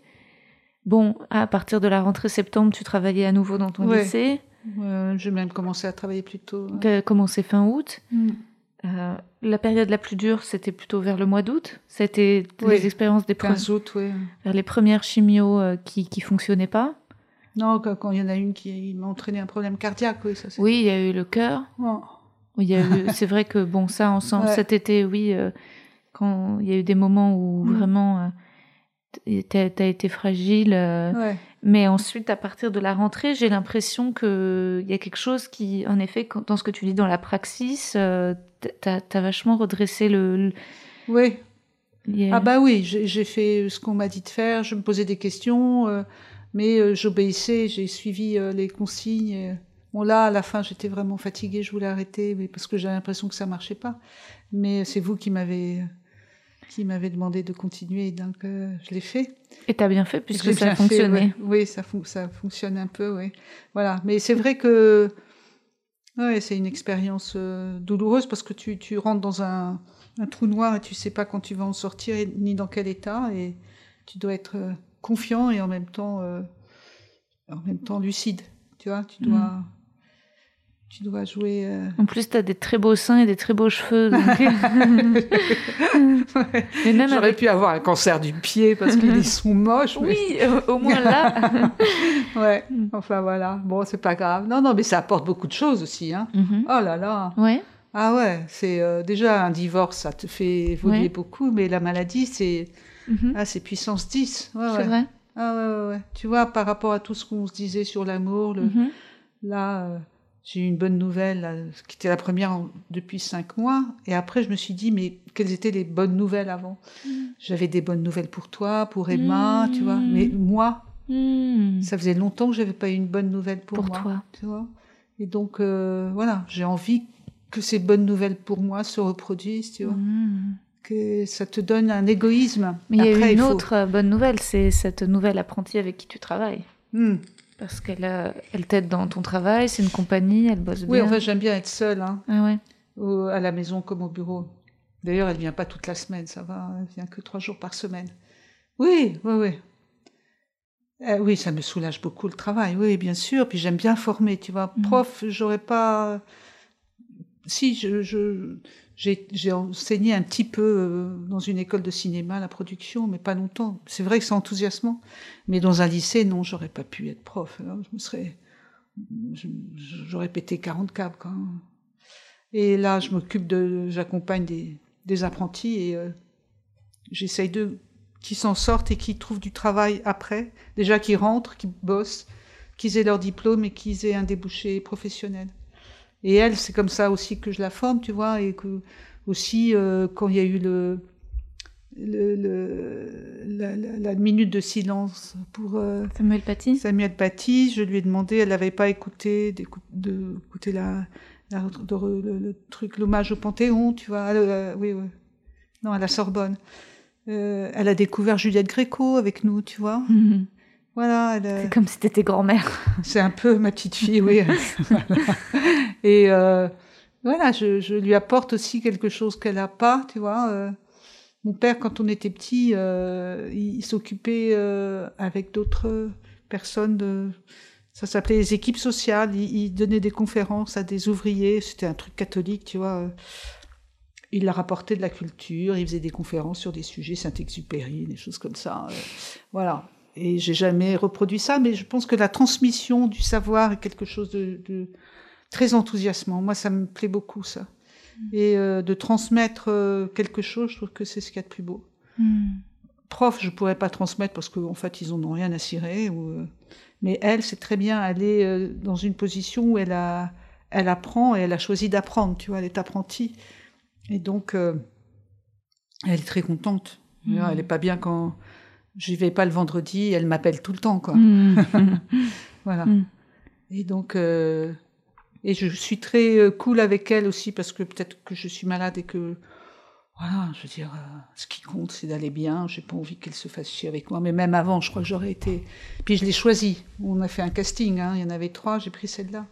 Bon, à partir de la rentrée septembre, tu travaillais à nouveau dans ton Ouais. lycée. Euh, J'ai même commencé à travailler plus tôt. ouais. T'as commencé fin août. Hmm. Euh, la période la plus dure, c'était plutôt vers le mois d'août. C'était Oui. les expériences des pre- 15 août, oui. vers les premières chimios euh, qui qui fonctionnaient pas. Non, quand il y en a une qui m'a entraîné un problème cardiaque, oui, ça c'est. Oui, il y a eu le cœur. Oh. Oui. C'est vrai que bon, ça ensemble Ouais. cet été, oui, euh, quand il y a eu des moments où Mm. vraiment euh, t'as t'as été fragile. euh, Ouais. Mais ensuite, à partir de la rentrée, j'ai l'impression qu'il y a quelque chose qui, en effet, quand- dans ce que tu dis dans la praxis, euh, t'as as vachement redressé le. le- Oui. Ah bah oui, j'ai fait ce qu'on m'a dit de faire, je me posais des questions, mais euh, j'obéissais, j'ai suivi euh, les consignes. et- Bon là, à la fin, j'étais vraiment fatiguée, je voulais arrêter, mais parce que j'avais l'impression que ça marchait pas. Mais c'est vous qui m'avez qui m'avez demandé de continuer, donc euh, je l'ai fait. Et t'as bien fait puisque ça a fait, fonctionné. ouais. Oui, ça, fon- ça fonctionne un peu, oui. Voilà. Mais c'est vrai que ouais, c'est une expérience euh, douloureuse parce que tu, tu rentres dans un, un trou noir et tu sais pas quand tu vas en sortir et- ni dans quel état et tu dois être euh, confiant et en même temps euh, en même temps lucide. Tu vois, tu dois tu dois jouer. euh, En plus, t'as des très beaux seins et des très beaux cheveux. donc- ouais. Mais même J'aurais avec... pu avoir un cancer du pied parce qu'ils sont moches. mais- Oui, au moins là. Ouais. Mm. Enfin voilà. Bon, c'est pas grave. Non, non, mais ça apporte beaucoup de choses aussi. Hein. Mhm. Oh là là. Ouais. Ah ouais, c'est euh, déjà un divorce, ça te fait évoluer Ouais. beaucoup, mais la maladie, c'est Mhm. ah, c'est puissance 10. Ouais, C'est ouais. vrai. Ah ouais, ouais, ouais. Tu vois, par rapport à tout ce qu'on se disait sur l'amour, le... Mhm. là, euh, j'ai eu une bonne nouvelle, là, qui était la première en- depuis cinq mois, et après, je me suis dit, mais quelles étaient les bonnes nouvelles avant? J'avais des bonnes nouvelles pour toi, pour Emma, tu vois, mais moi, Mhm. ça faisait longtemps que j'avais pas eu une bonne nouvelle pour, Pour moi. toi. Tu vois Et donc, euh, voilà, j'ai envie que ces bonnes nouvelles pour moi se reproduisent, tu vois. Mhm. Que ça te donne un égoïsme. Mais il y a une autre euh, bonne nouvelle, c'est cette nouvelle apprentie avec qui tu travailles. Hmm. Parce qu'elle euh, elle t'aide dans ton travail, c'est une compagnie, elle bosse Oui, bien. en fait, j'aime bien être seule, hein, Ah ouais. au- à la maison comme au bureau. D'ailleurs, elle vient pas toute la semaine, ça va, elle vient que trois jours par semaine. Oui, oui, oui. Euh, oui, ça me soulage beaucoup le travail, oui, bien sûr. Puis j'aime bien former, tu vois. Mhm. Prof, j'aurais pas. Si, je, je, j'ai, enseigné un petit peu euh, dans une école de cinéma, la production, mais pas longtemps. C'est vrai que c'est enthousiasmant. Mais dans un lycée, non, j'aurais pas pu être prof. Je me serais. J'aurais pété 40 câbles, même. Et là, je m'occupe de. J'accompagne des, des apprentis et euh, j'essaye de. qui s'en sortent et qui trouvent du travail après. Déjà, qui rentrent, qui bossent, qu'ils aient leur diplôme et qu'ils aient un débouché professionnel. Et elle, c'est comme ça aussi que je la forme, tu vois, et que aussi euh, quand il y a eu le, le, le la, minute de silence pour euh, Samuel Paty. Samuel Paty, je lui ai demandé, elle n'avait pas écouté d'écouter la, la de, le, le, truc, l'hommage au Panthéon, tu vois, euh, oui, oui, non, à la Sorbonne. Euh, elle a découvert Juliette Gréco avec nous, tu vois. Mm -hmm. Voilà. C'est comme si t'étais grand-mère. C'est un peu ma petite fille, oui. Et euh, voilà, je, je, lui apporte aussi quelque chose qu'elle n'a pas, tu vois. Euh, mon père, quand on était petit, euh, il, il s'occupait euh, avec d'autres personnes de. Ça s'appelait les équipes sociales. Il, il, donnait des conférences à des ouvriers. C'était un truc catholique, tu vois. Il leur apportait de la culture. Il faisait des conférences sur des sujets Saint-Exupéry, des choses comme ça. voilà. Et j'ai jamais reproduit ça, mais je pense que la transmission du savoir est quelque chose de, de très enthousiasmant. Moi, ça me plaît beaucoup, ça. Mmh. Et euh, de transmettre euh, quelque chose, je trouve que c'est ce qu'il y a de plus beau. Mmh. Prof, je pourrais pas transmettre parce qu'en en fait, ils en ont rien à cirer. Ou, euh, mais elle, c'est très bien. Elle est dans une position où elle a, elle apprend et elle a choisi d'apprendre. Tu vois, elle est apprentie. Et donc, elle est très contente. Mmh. Elle est pas bien quand j'y vais pas le vendredi. Elle m'appelle tout le temps, quoi. voilà. Et donc. Euh, et je suis très euh, cool avec elle aussi parce que peut-être que je suis malade et que voilà, je veux dire, euh, ce qui compte, c'est d'aller bien. J'ai pas envie qu'elle se fasse chier avec moi, mais même avant, je crois que j'aurais été. Puis je l'ai choisie. On a fait un casting, hein. il y en avait trois, j'ai pris celle-là.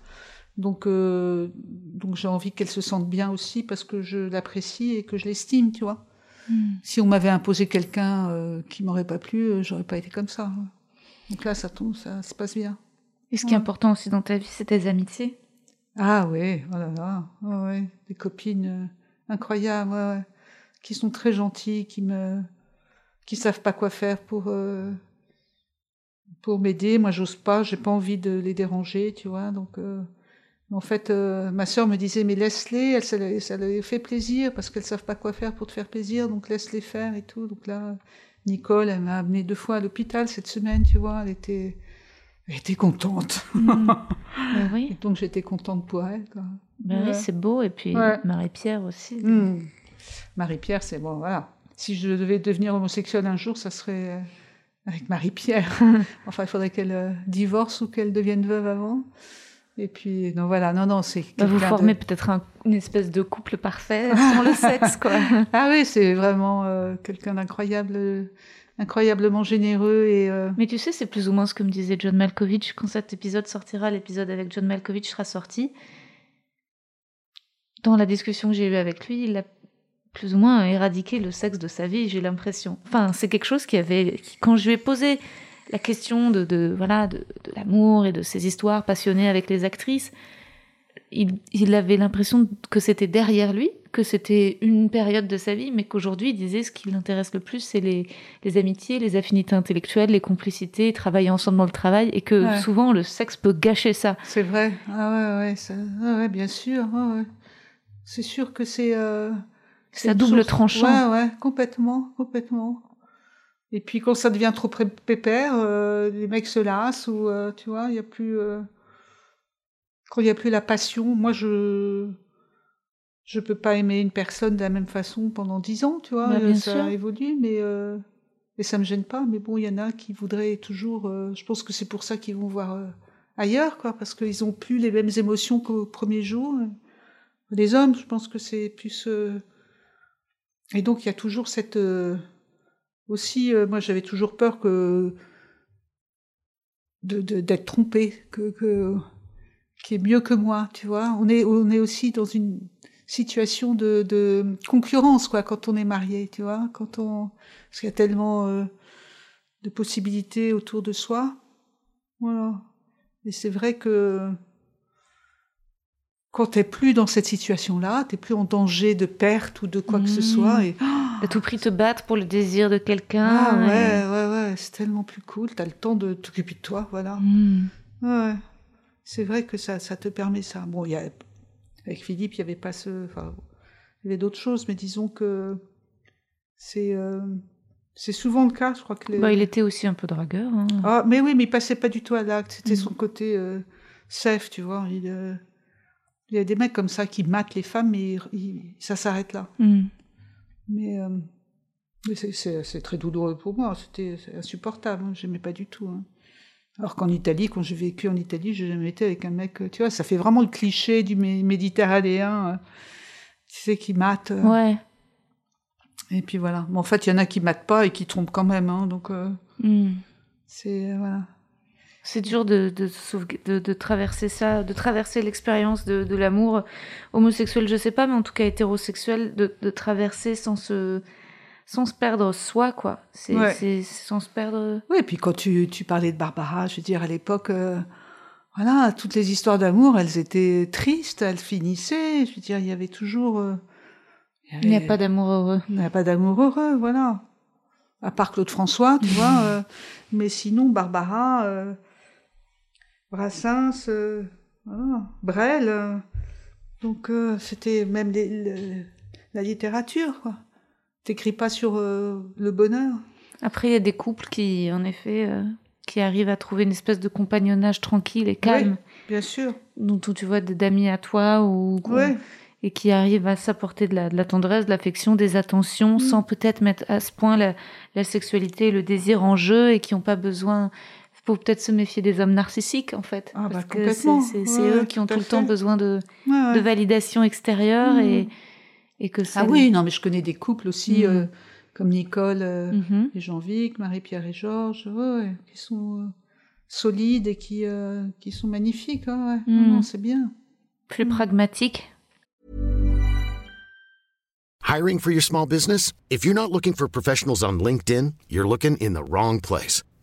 Donc, euh, donc j'ai envie qu'elle se sente bien aussi parce que je l'apprécie et que je l'estime, tu vois. Mm. Si on m'avait imposé quelqu'un euh, qui m'aurait pas plu, j'aurais pas été comme ça. Donc là, ça tombe, ça se passe bien. Et ce qui est important aussi dans ta vie, c'est tes amitiés. Ah oui, oh là là, oh ouais, des copines euh, incroyables, ouais, qui sont très gentilles, qui me, qui savent pas quoi faire pour euh, pour m'aider. Moi, j'ose pas, j'ai pas envie de les déranger, tu vois. Donc, euh, en fait, euh, ma sœur me disait mais laisse-les, elle, ça, ça leur fait plaisir parce qu'elles savent pas quoi faire pour te faire plaisir, donc laisse-les faire et tout. Donc là, Nicole, elle m'a amené deux fois à l'hôpital cette semaine, tu vois. Elle était elle était contente. Mmh. oui. Et donc j'étais contente pour elle. Quoi. Ben ouais. oui, c'est beau. Et puis ouais. Marie-Pierre aussi. Mmh. Marie-Pierre, c'est bon, voilà. Si je devais devenir homosexuelle un jour, ça serait avec Marie-Pierre. enfin, il faudrait qu'elle euh, divorce ou qu'elle devienne veuve avant. Et puis, non, voilà, non, non, c'est. Bah, vous formez de... peut-être un, une espèce de couple parfait sans le sexe, quoi. Ah oui, c'est vraiment euh, quelqu'un d'incroyable incroyablement généreux et euh... mais tu sais c'est plus ou moins ce que me disait John Malkovich quand cet épisode sortira l'épisode avec John Malkovich sera sorti dans la discussion que j'ai eue avec lui il a plus ou moins éradiqué le sexe de sa vie j'ai l'impression enfin c'est quelque chose qui avait qui, quand je lui ai posé la question de, de voilà de, de l'amour et de ses histoires passionnées avec les actrices il, il avait l'impression que c'était derrière lui que c'était une période de sa vie, mais qu'aujourd'hui, il disait ce qui l'intéresse le plus, c'est les, les, amitiés, les affinités intellectuelles, les complicités, travailler ensemble dans le travail, et que ouais. souvent le sexe peut gâcher ça. C'est vrai, ah ouais, ouais, ça, ah ouais bien sûr, ah ouais. c'est sûr que c'est... Euh, c'est à double tranchant. Ouais, ouais, complètement, complètement. Et puis quand ça devient trop pépère, euh, les mecs se lassent, ou euh, tu vois, il n'y a plus... Euh, quand il n'y a plus la passion, moi je je peux pas aimer une personne de la même façon pendant dix ans, tu vois. Bah, ça sûr. évolue, mais et ça me gêne pas. Mais bon, il y en a qui voudraient toujours. Je pense que c'est pour ça qu'ils vont voir ailleurs, quoi, parce qu'ils ont plus les mêmes émotions qu'au premier jour. Les hommes, je pense que c'est plus. Et donc il y a toujours cette aussi. euh, moi, j'avais toujours peur que de de- d'être trompée, que que qui est mieux que moi, tu vois. On est on est aussi dans une situation de, de concurrence quoi quand on est marié tu vois quand on parce qu'il y a tellement euh, de possibilités autour de soi voilà et c'est vrai que quand t'es plus dans cette situation là t'es plus en danger de perte ou de quoi mmh. que ce soit et à tout prix te battre pour le désir de quelqu'un ah ouais et... ouais ouais c'est tellement plus cool t'as le temps de t'occuper de toi voilà mmh. ouais c'est vrai que ça ça te permet ça bon y a avec Philippe, il n'y avait pas ce. Enfin, il y avait d'autres choses, mais disons que c'est. Euh, c'est souvent le cas, je crois que les... bah, il était aussi un peu dragueur. Hein. Ah, mais oui, mais il passait pas du tout à l'acte. C'était mmh. son côté euh, safe, tu vois. Il, euh, Il y a des mecs comme ça qui matent les femmes, mais ça s'arrête là. Mm. Mais, euh, mais c'est- très douloureux pour moi. C'était insupportable. Hein. J'aimais pas du tout. hein. Alors qu'en Italie, quand j'ai vécu en Italie, j'ai jamais été avec un mec. euh, Tu vois, ça fait vraiment le cliché du mé- méditerranéen. euh, tu sais, qui mate. euh, Ouais. Et puis voilà. Mais en fait, il y en a qui matent pas et qui trompent quand même. hein. donc, euh, Mm. c'est. voilà. C'est dur de, de, de, de traverser ça, de traverser l'expérience de, l'amour homosexuel, je sais pas, mais en tout cas hétérosexuel, de, de traverser sans se, sans se perdre soi, quoi. C'est Ouais. sans se perdre. Oui, et puis quand tu, tu parlais de Barbara, je veux dire, à l'époque, euh, voilà, toutes les histoires d'amour, elles étaient tristes, elles finissaient. Je veux dire, il y avait toujours. euh, Il n'y a pas d'amour heureux. Il n'y a pas d'amour heureux, voilà. À part Claude François, tu vois. euh, mais sinon, Barbara, Brassens, euh, Brel. euh, donc, euh, c'était même les- la littérature, quoi. T'écris pas sur le bonheur. Après, il y a des couples qui, en effet, qui arrivent à trouver une espèce de compagnonnage tranquille et calme, Bien sûr. dont tu vois des d'amis à toi ou Ouais. et qui arrivent à s'apporter de la, de la tendresse, de l'affection, des attentions, Mm. sans peut-être mettre à ce point la, la sexualité et le désir en jeu et qui n'ont pas besoin. Faut peut-être se méfier des hommes narcissiques, en fait. Ah, bah, parce que complètement. c'est c'est- c'est Ouais, eux qui ont tout tout le temps besoin de, Ouais, ouais. de validation extérieure Mm. et, et que. Ah oui, non, mais je connais des couples aussi, Mm. euh, comme Nicole euh, Mhm. et Jean-Vic, Marie-Pierre et Georges, ouais, qui sont euh, solides et qui, euh, qui sont magnifiques. Non, Mm. non, c'est bien. Plus Mm. pragmatique. Hiring for your small business? If you're not looking for professionals on LinkedIn, you're looking in the wrong place.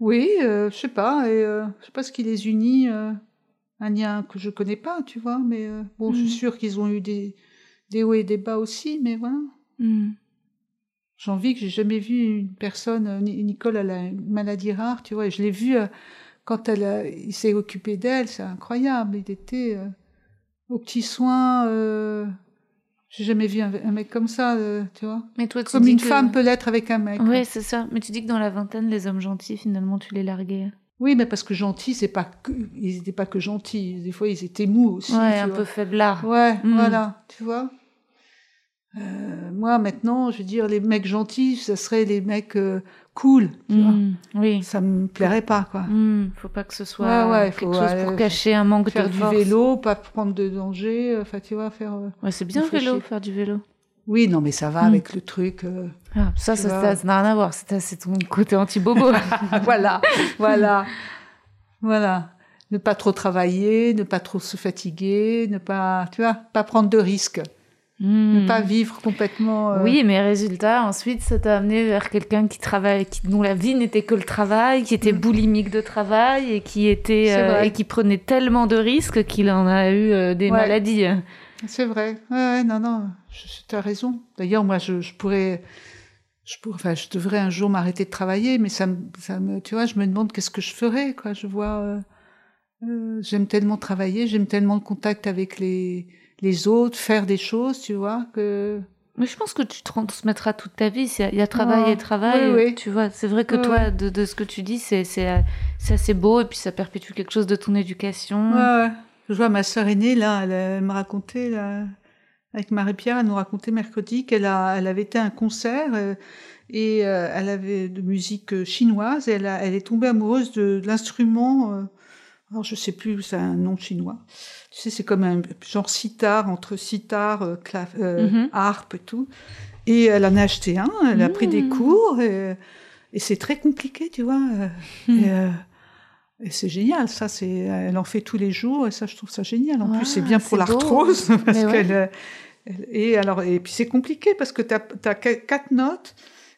Oui, euh, je sais pas, et, euh, je sais pas ce qui les unit, euh, un lien que je connais pas, tu vois, mais euh, bon, je suis sûre qu'ils ont eu des, des hauts et des bas aussi, mais voilà. Mm. J'ai envie que j'ai jamais vu une personne, Ni- Nicole, elle a une maladie rare, tu vois, et je l'ai vue quand elle a- il s'est occupé d'elle, c'est incroyable. Il était aux petits soins. J'ai jamais vu un, un mec comme ça, euh, tu vois. Mais toi, tu Comme dis une que- femme peut l'être avec un mec. Ouais, c'est ça. Mais tu dis que dans la vingtaine, les hommes gentils, finalement, tu les larguais. Oui, mais parce que gentils, c'est pas que, ils n'étaient pas que gentils. Des fois, ils étaient mous aussi. ouais, un vois. peu faiblards. Ouais, Mm. voilà, tu vois. Euh, moi, maintenant, je veux dire, les mecs gentils, ça serait les mecs euh, cool, tu vois. Mm. Oui. Ça me plairait pas, quoi. Mm. Faut pas que ce soit Ouais, ouais, quelque chose pour cacher un manque faire de du force. vélo, pas prendre de danger, euh, enfin tu vois, faire. euh, Ouais, c'est bien le vélo, faire du vélo. Oui, non, mais ça va Mm. avec le truc. euh, Ah, ça, ça, vois. n'a rien à voir. C'est c'est ton côté anti-bobo. voilà, voilà, voilà. Ne pas trop travailler, ne pas trop se fatiguer, ne pas, tu vois, pas prendre de risques, ne Mm. pas vivre complètement. euh, Oui, mais résultat, ensuite, ça t'a amené vers quelqu'un qui travaille, qui, dont la vie n'était que le travail, qui était Mm. boulimique de travail et qui était euh, et qui prenait tellement de risques qu'il en a eu euh, des Ouais. maladies. C'est vrai. Ouais, ouais, non, non, tu as raison. D'ailleurs, moi, je, je pourrais. Je, pourrais, enfin, je devrais un jour m'arrêter de travailler, mais ça me, ça me, tu vois, je me demande qu'est-ce que je ferais, quoi. Je vois, j'aime tellement travailler, j'aime tellement le contact avec les, les autres, faire des choses, tu vois, que. Mais je pense que tu transmettras toute ta vie. Il y a travail Ah, et travail. oui, oui. Tu vois, c'est vrai que toi, de, de ce que tu dis, c'est assez beau et puis ça perpétue quelque chose de ton éducation. Ouais, ouais. Je vois ma sœur aînée, là, elle, elle me racontait, là, avec Marie-Pierre, elle nous racontait mercredi qu'elle a, elle avait été à un concert euh, et euh, elle avait de musique euh, chinoise et elle, a- elle est tombée amoureuse de, de l'instrument. euh, alors, je sais plus, c'est un nom chinois. Tu sais, c'est comme un genre sitar, entre sitar, euh, euh, Mhm. harpe et tout. Et elle en a acheté un, elle a pris des Mhm. cours et, et c'est très compliqué, tu vois. euh, Mhm. Et, euh, et c'est génial, ça, c'est, elle en fait tous les jours, et ça, je trouve ça génial. En plus, c'est bien pour l'arthrose, parce Mais ouais. qu'elle, euh, elle- et alors, et puis c'est compliqué parce que tu as, quatre notes,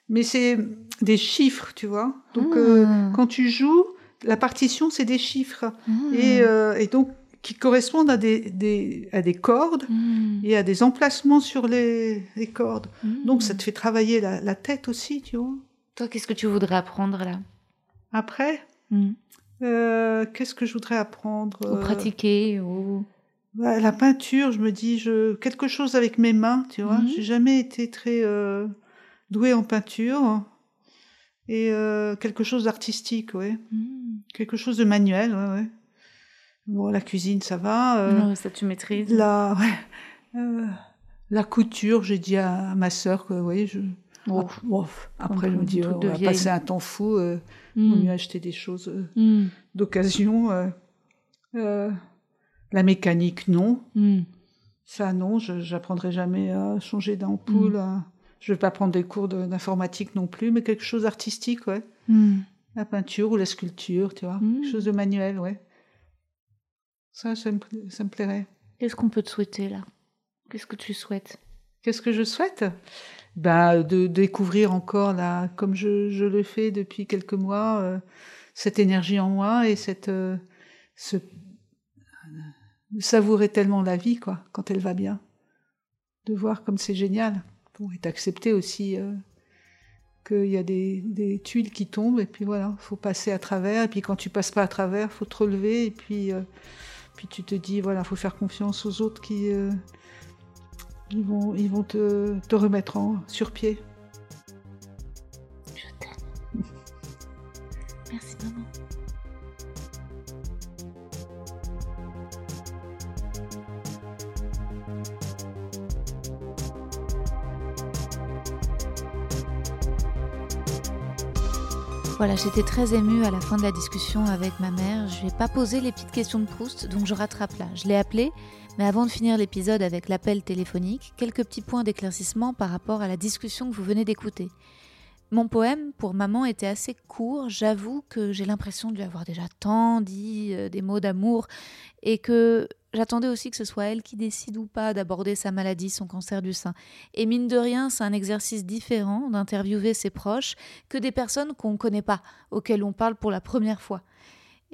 mais c'est des chiffres, tu vois. Donc, euh, Ah. quand tu joues, la partition, c'est des chiffres. Et, euh, et donc, qui correspondent à des, des, à des cordes Mm. et à des emplacements sur les, les cordes. Mm. Donc ça te fait travailler la, la tête aussi, tu vois. Toi, qu'est-ce que tu voudrais apprendre là? Après, euh, qu'est-ce que je voudrais apprendre Ou Euh, pratiquer ou... bah, La peinture, je me dis, je quelque chose avec mes mains, tu vois. J'ai jamais été très euh, douée en peinture. Et quelque chose d'artistique, ouais. Mm. Quelque chose de manuel, ouais, ouais. Bon, la cuisine, ça va. euh, ça, tu maîtrises. la, ouais, euh, la couture, j'ai dit à, à ma sœur que, oui, je... Oh. Ap- bon, après, je me dis, oh, on va passer un temps fou, euh, Mm. mieux acheter des choses euh, Mm. d'occasion. la mécanique, non. Mm. Ça, non, je j'apprendrai jamais à changer d'ampoule. Mm. à- Je vais pas prendre des cours de- d'informatique non plus, mais quelque chose d'artistique, ouais. La peinture ou la sculpture, tu vois. Mm. Quelque chose de manuel, ouais. Ça, ça me, pla- ça me plairait. Qu'est-ce qu'on peut te souhaiter là? Qu'est-ce que tu souhaites? Qu'est-ce que je souhaite? Bah, De découvrir encore, là, comme je, je le fais depuis quelques mois, euh, cette énergie en moi et cette, euh, ce, de savourer tellement la vie, quoi, quand elle va bien. De voir comme c'est génial. Bon, et d'accepter aussi euh, qu'il y a des, tuiles qui tombent, et puis voilà, faut passer à travers, et puis quand tu passes pas à travers, faut te relever, et puis, euh, puis tu te dis, voilà, faut faire confiance aux autres qui... euh, ils vont, ils vont te, te remettre en, sur pied. Je t'aime. Merci maman. Voilà, j'étais très émue à la fin de la discussion avec ma mère. Je n'ai pas posé les petites questions de Proust, donc je rattrape là. Je l'ai appelée, mais avant de finir l'épisode avec l'appel téléphonique, quelques petits points d'éclaircissement par rapport à la discussion que vous venez d'écouter. Mon poème pour maman était assez court, j'avoue que j'ai l'impression de lui avoir déjà tant dit euh, des mots d'amour et que j'attendais aussi que ce soit elle qui décide ou pas d'aborder sa maladie, son cancer du sein. Et mine de rien, c'est un exercice différent d'interviewer ses proches que des personnes qu'on ne connaît pas, auxquelles on parle pour la première fois.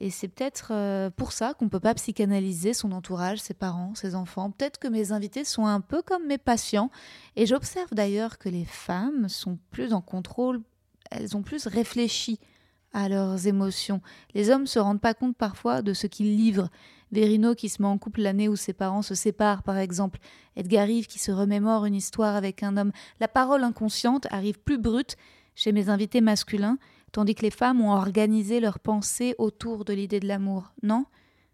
Et c'est peut-être euh, pour ça qu'on ne peut pas psychanalyser son entourage, ses parents, ses enfants. Peut-être que mes invités sont un peu comme mes patients. Et j'observe d'ailleurs que les femmes sont plus en contrôle, elles ont plus réfléchi à leurs émotions. Les hommes se rendent pas compte parfois de ce qu'ils livrent. Verino qui se met en couple l'année où ses parents se séparent, par exemple. Edgar Rive qui se remémore une histoire avec un homme. La parole inconsciente arrive plus brute chez mes invités masculins, tandis que les femmes ont organisé leurs pensées autour de l'idée de l'amour. Non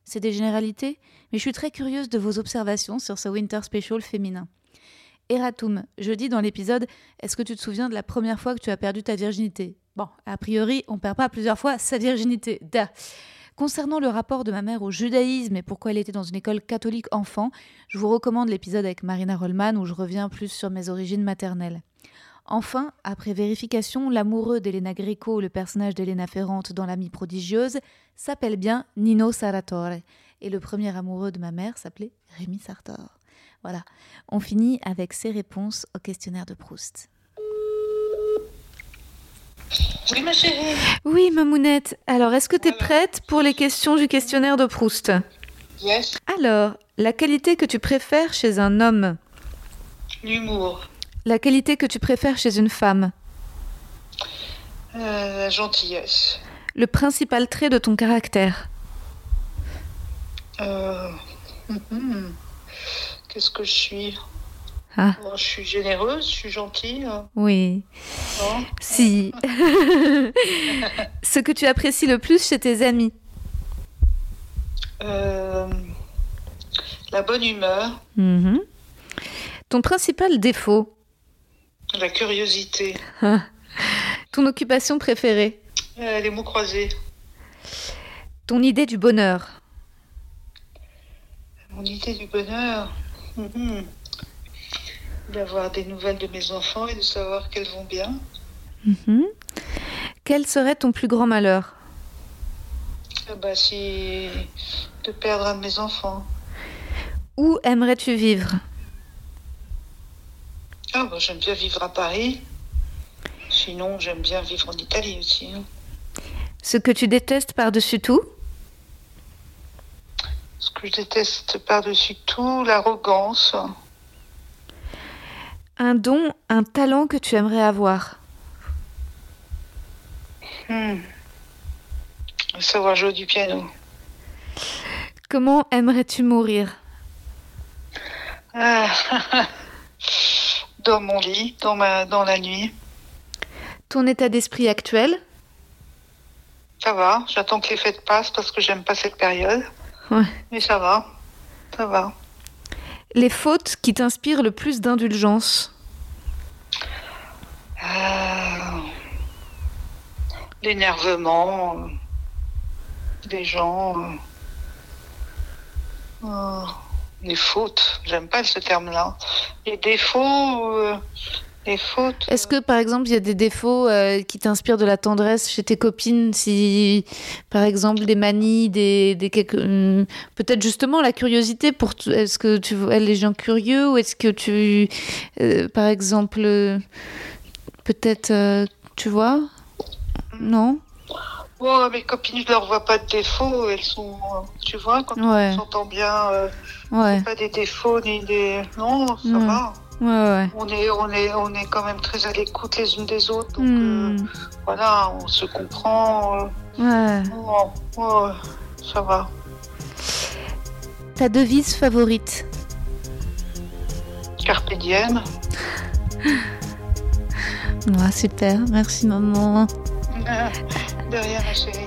C'est des généralités Mais je suis très curieuse de vos observations sur ce Winter Special féminin. Eratum, je dis dans l'épisode Est-ce que tu te souviens de la première fois que tu as perdu ta virginité? Bon, a priori, on perd pas plusieurs fois sa virginité. Da. Concernant le rapport de ma mère au judaïsme et pourquoi elle était dans une école catholique enfant, je vous recommande l'épisode avec Marina Rollman où je reviens plus sur mes origines maternelles. Enfin, après vérification, l'amoureux d'Elena Greco, le personnage d'Elena Ferrante dans L'amie prodigieuse, s'appelle bien Nino Saratore. Et le premier amoureux de ma mère s'appelait Rémi Sartor. Voilà, on finit avec ses réponses au questionnaire de Proust. Oui, ma chérie. Oui, Mamounette. Alors, est-ce que tu es prête pour les questions du questionnaire de Proust? Yes. Alors, la qualité que tu préfères chez un homme, L'humour. La qualité que tu préfères chez une femme, Euh, la gentillesse. le principal trait de ton caractère, Euh, mhm. Qu'est-ce que je suis Ah. Bon, Je suis généreuse, je suis gentille. oui, Non si. Ce que tu apprécies le plus chez tes amis, Euh, la bonne humeur, Mhm. ton principal défaut, la curiosité, ton occupation préférée, euh, les mots croisés. ton idée du bonheur, Mon idée du bonheur, mhm. d'avoir des nouvelles de mes enfants et de savoir qu'elles vont bien. Mhm. Quel serait ton plus grand malheur? Ah bah, si de perdre un de mes enfants. Où aimerais-tu vivre? Ah bah, j'aime bien vivre à Paris. Sinon, j'aime bien vivre en Italie aussi. hein. Ce que tu détestes par-dessus tout Ce que je déteste par-dessus tout, l'arrogance. Un don, un talent que tu aimerais avoir. Hmm. Savoir jouer du piano. Comment aimerais-tu mourir Ah, dans mon lit, dans, ma, dans la nuit. Ton état d'esprit actuel? Ça va, j'attends que les fêtes passent parce que j'aime pas cette période. Ouais. Mais ça va, ça va. Les fautes qui t'inspirent le plus d'indulgence? Euh, L'énervement euh, des gens. euh, euh, les fautes, j'aime pas ce terme-là. Les défauts, euh, les fautes. Est-ce que par exemple il y a des défauts euh, qui t'inspirent de la tendresse chez tes copines Si par exemple des manies, des, des hum, peut-être justement la curiosité pour est-ce que tu vois les gens curieux ou est-ce que tu euh, par exemple euh, peut-être euh, tu vois? Non? Oh, mes copines, je leur vois pas de défauts. Elles sont, euh, tu vois, quand Ouais. on s'entend bien, euh, ouais pas des défauts ni des. Non, ça va. ouais ouais On est, on est, on est quand même très à l'écoute les unes des autres. Donc Hmm, euh, voilà, on se comprend. euh, ouais oh, oh, ça va. ta devise favorite? Carpe diem. Super merci maman De rien, ma chérie.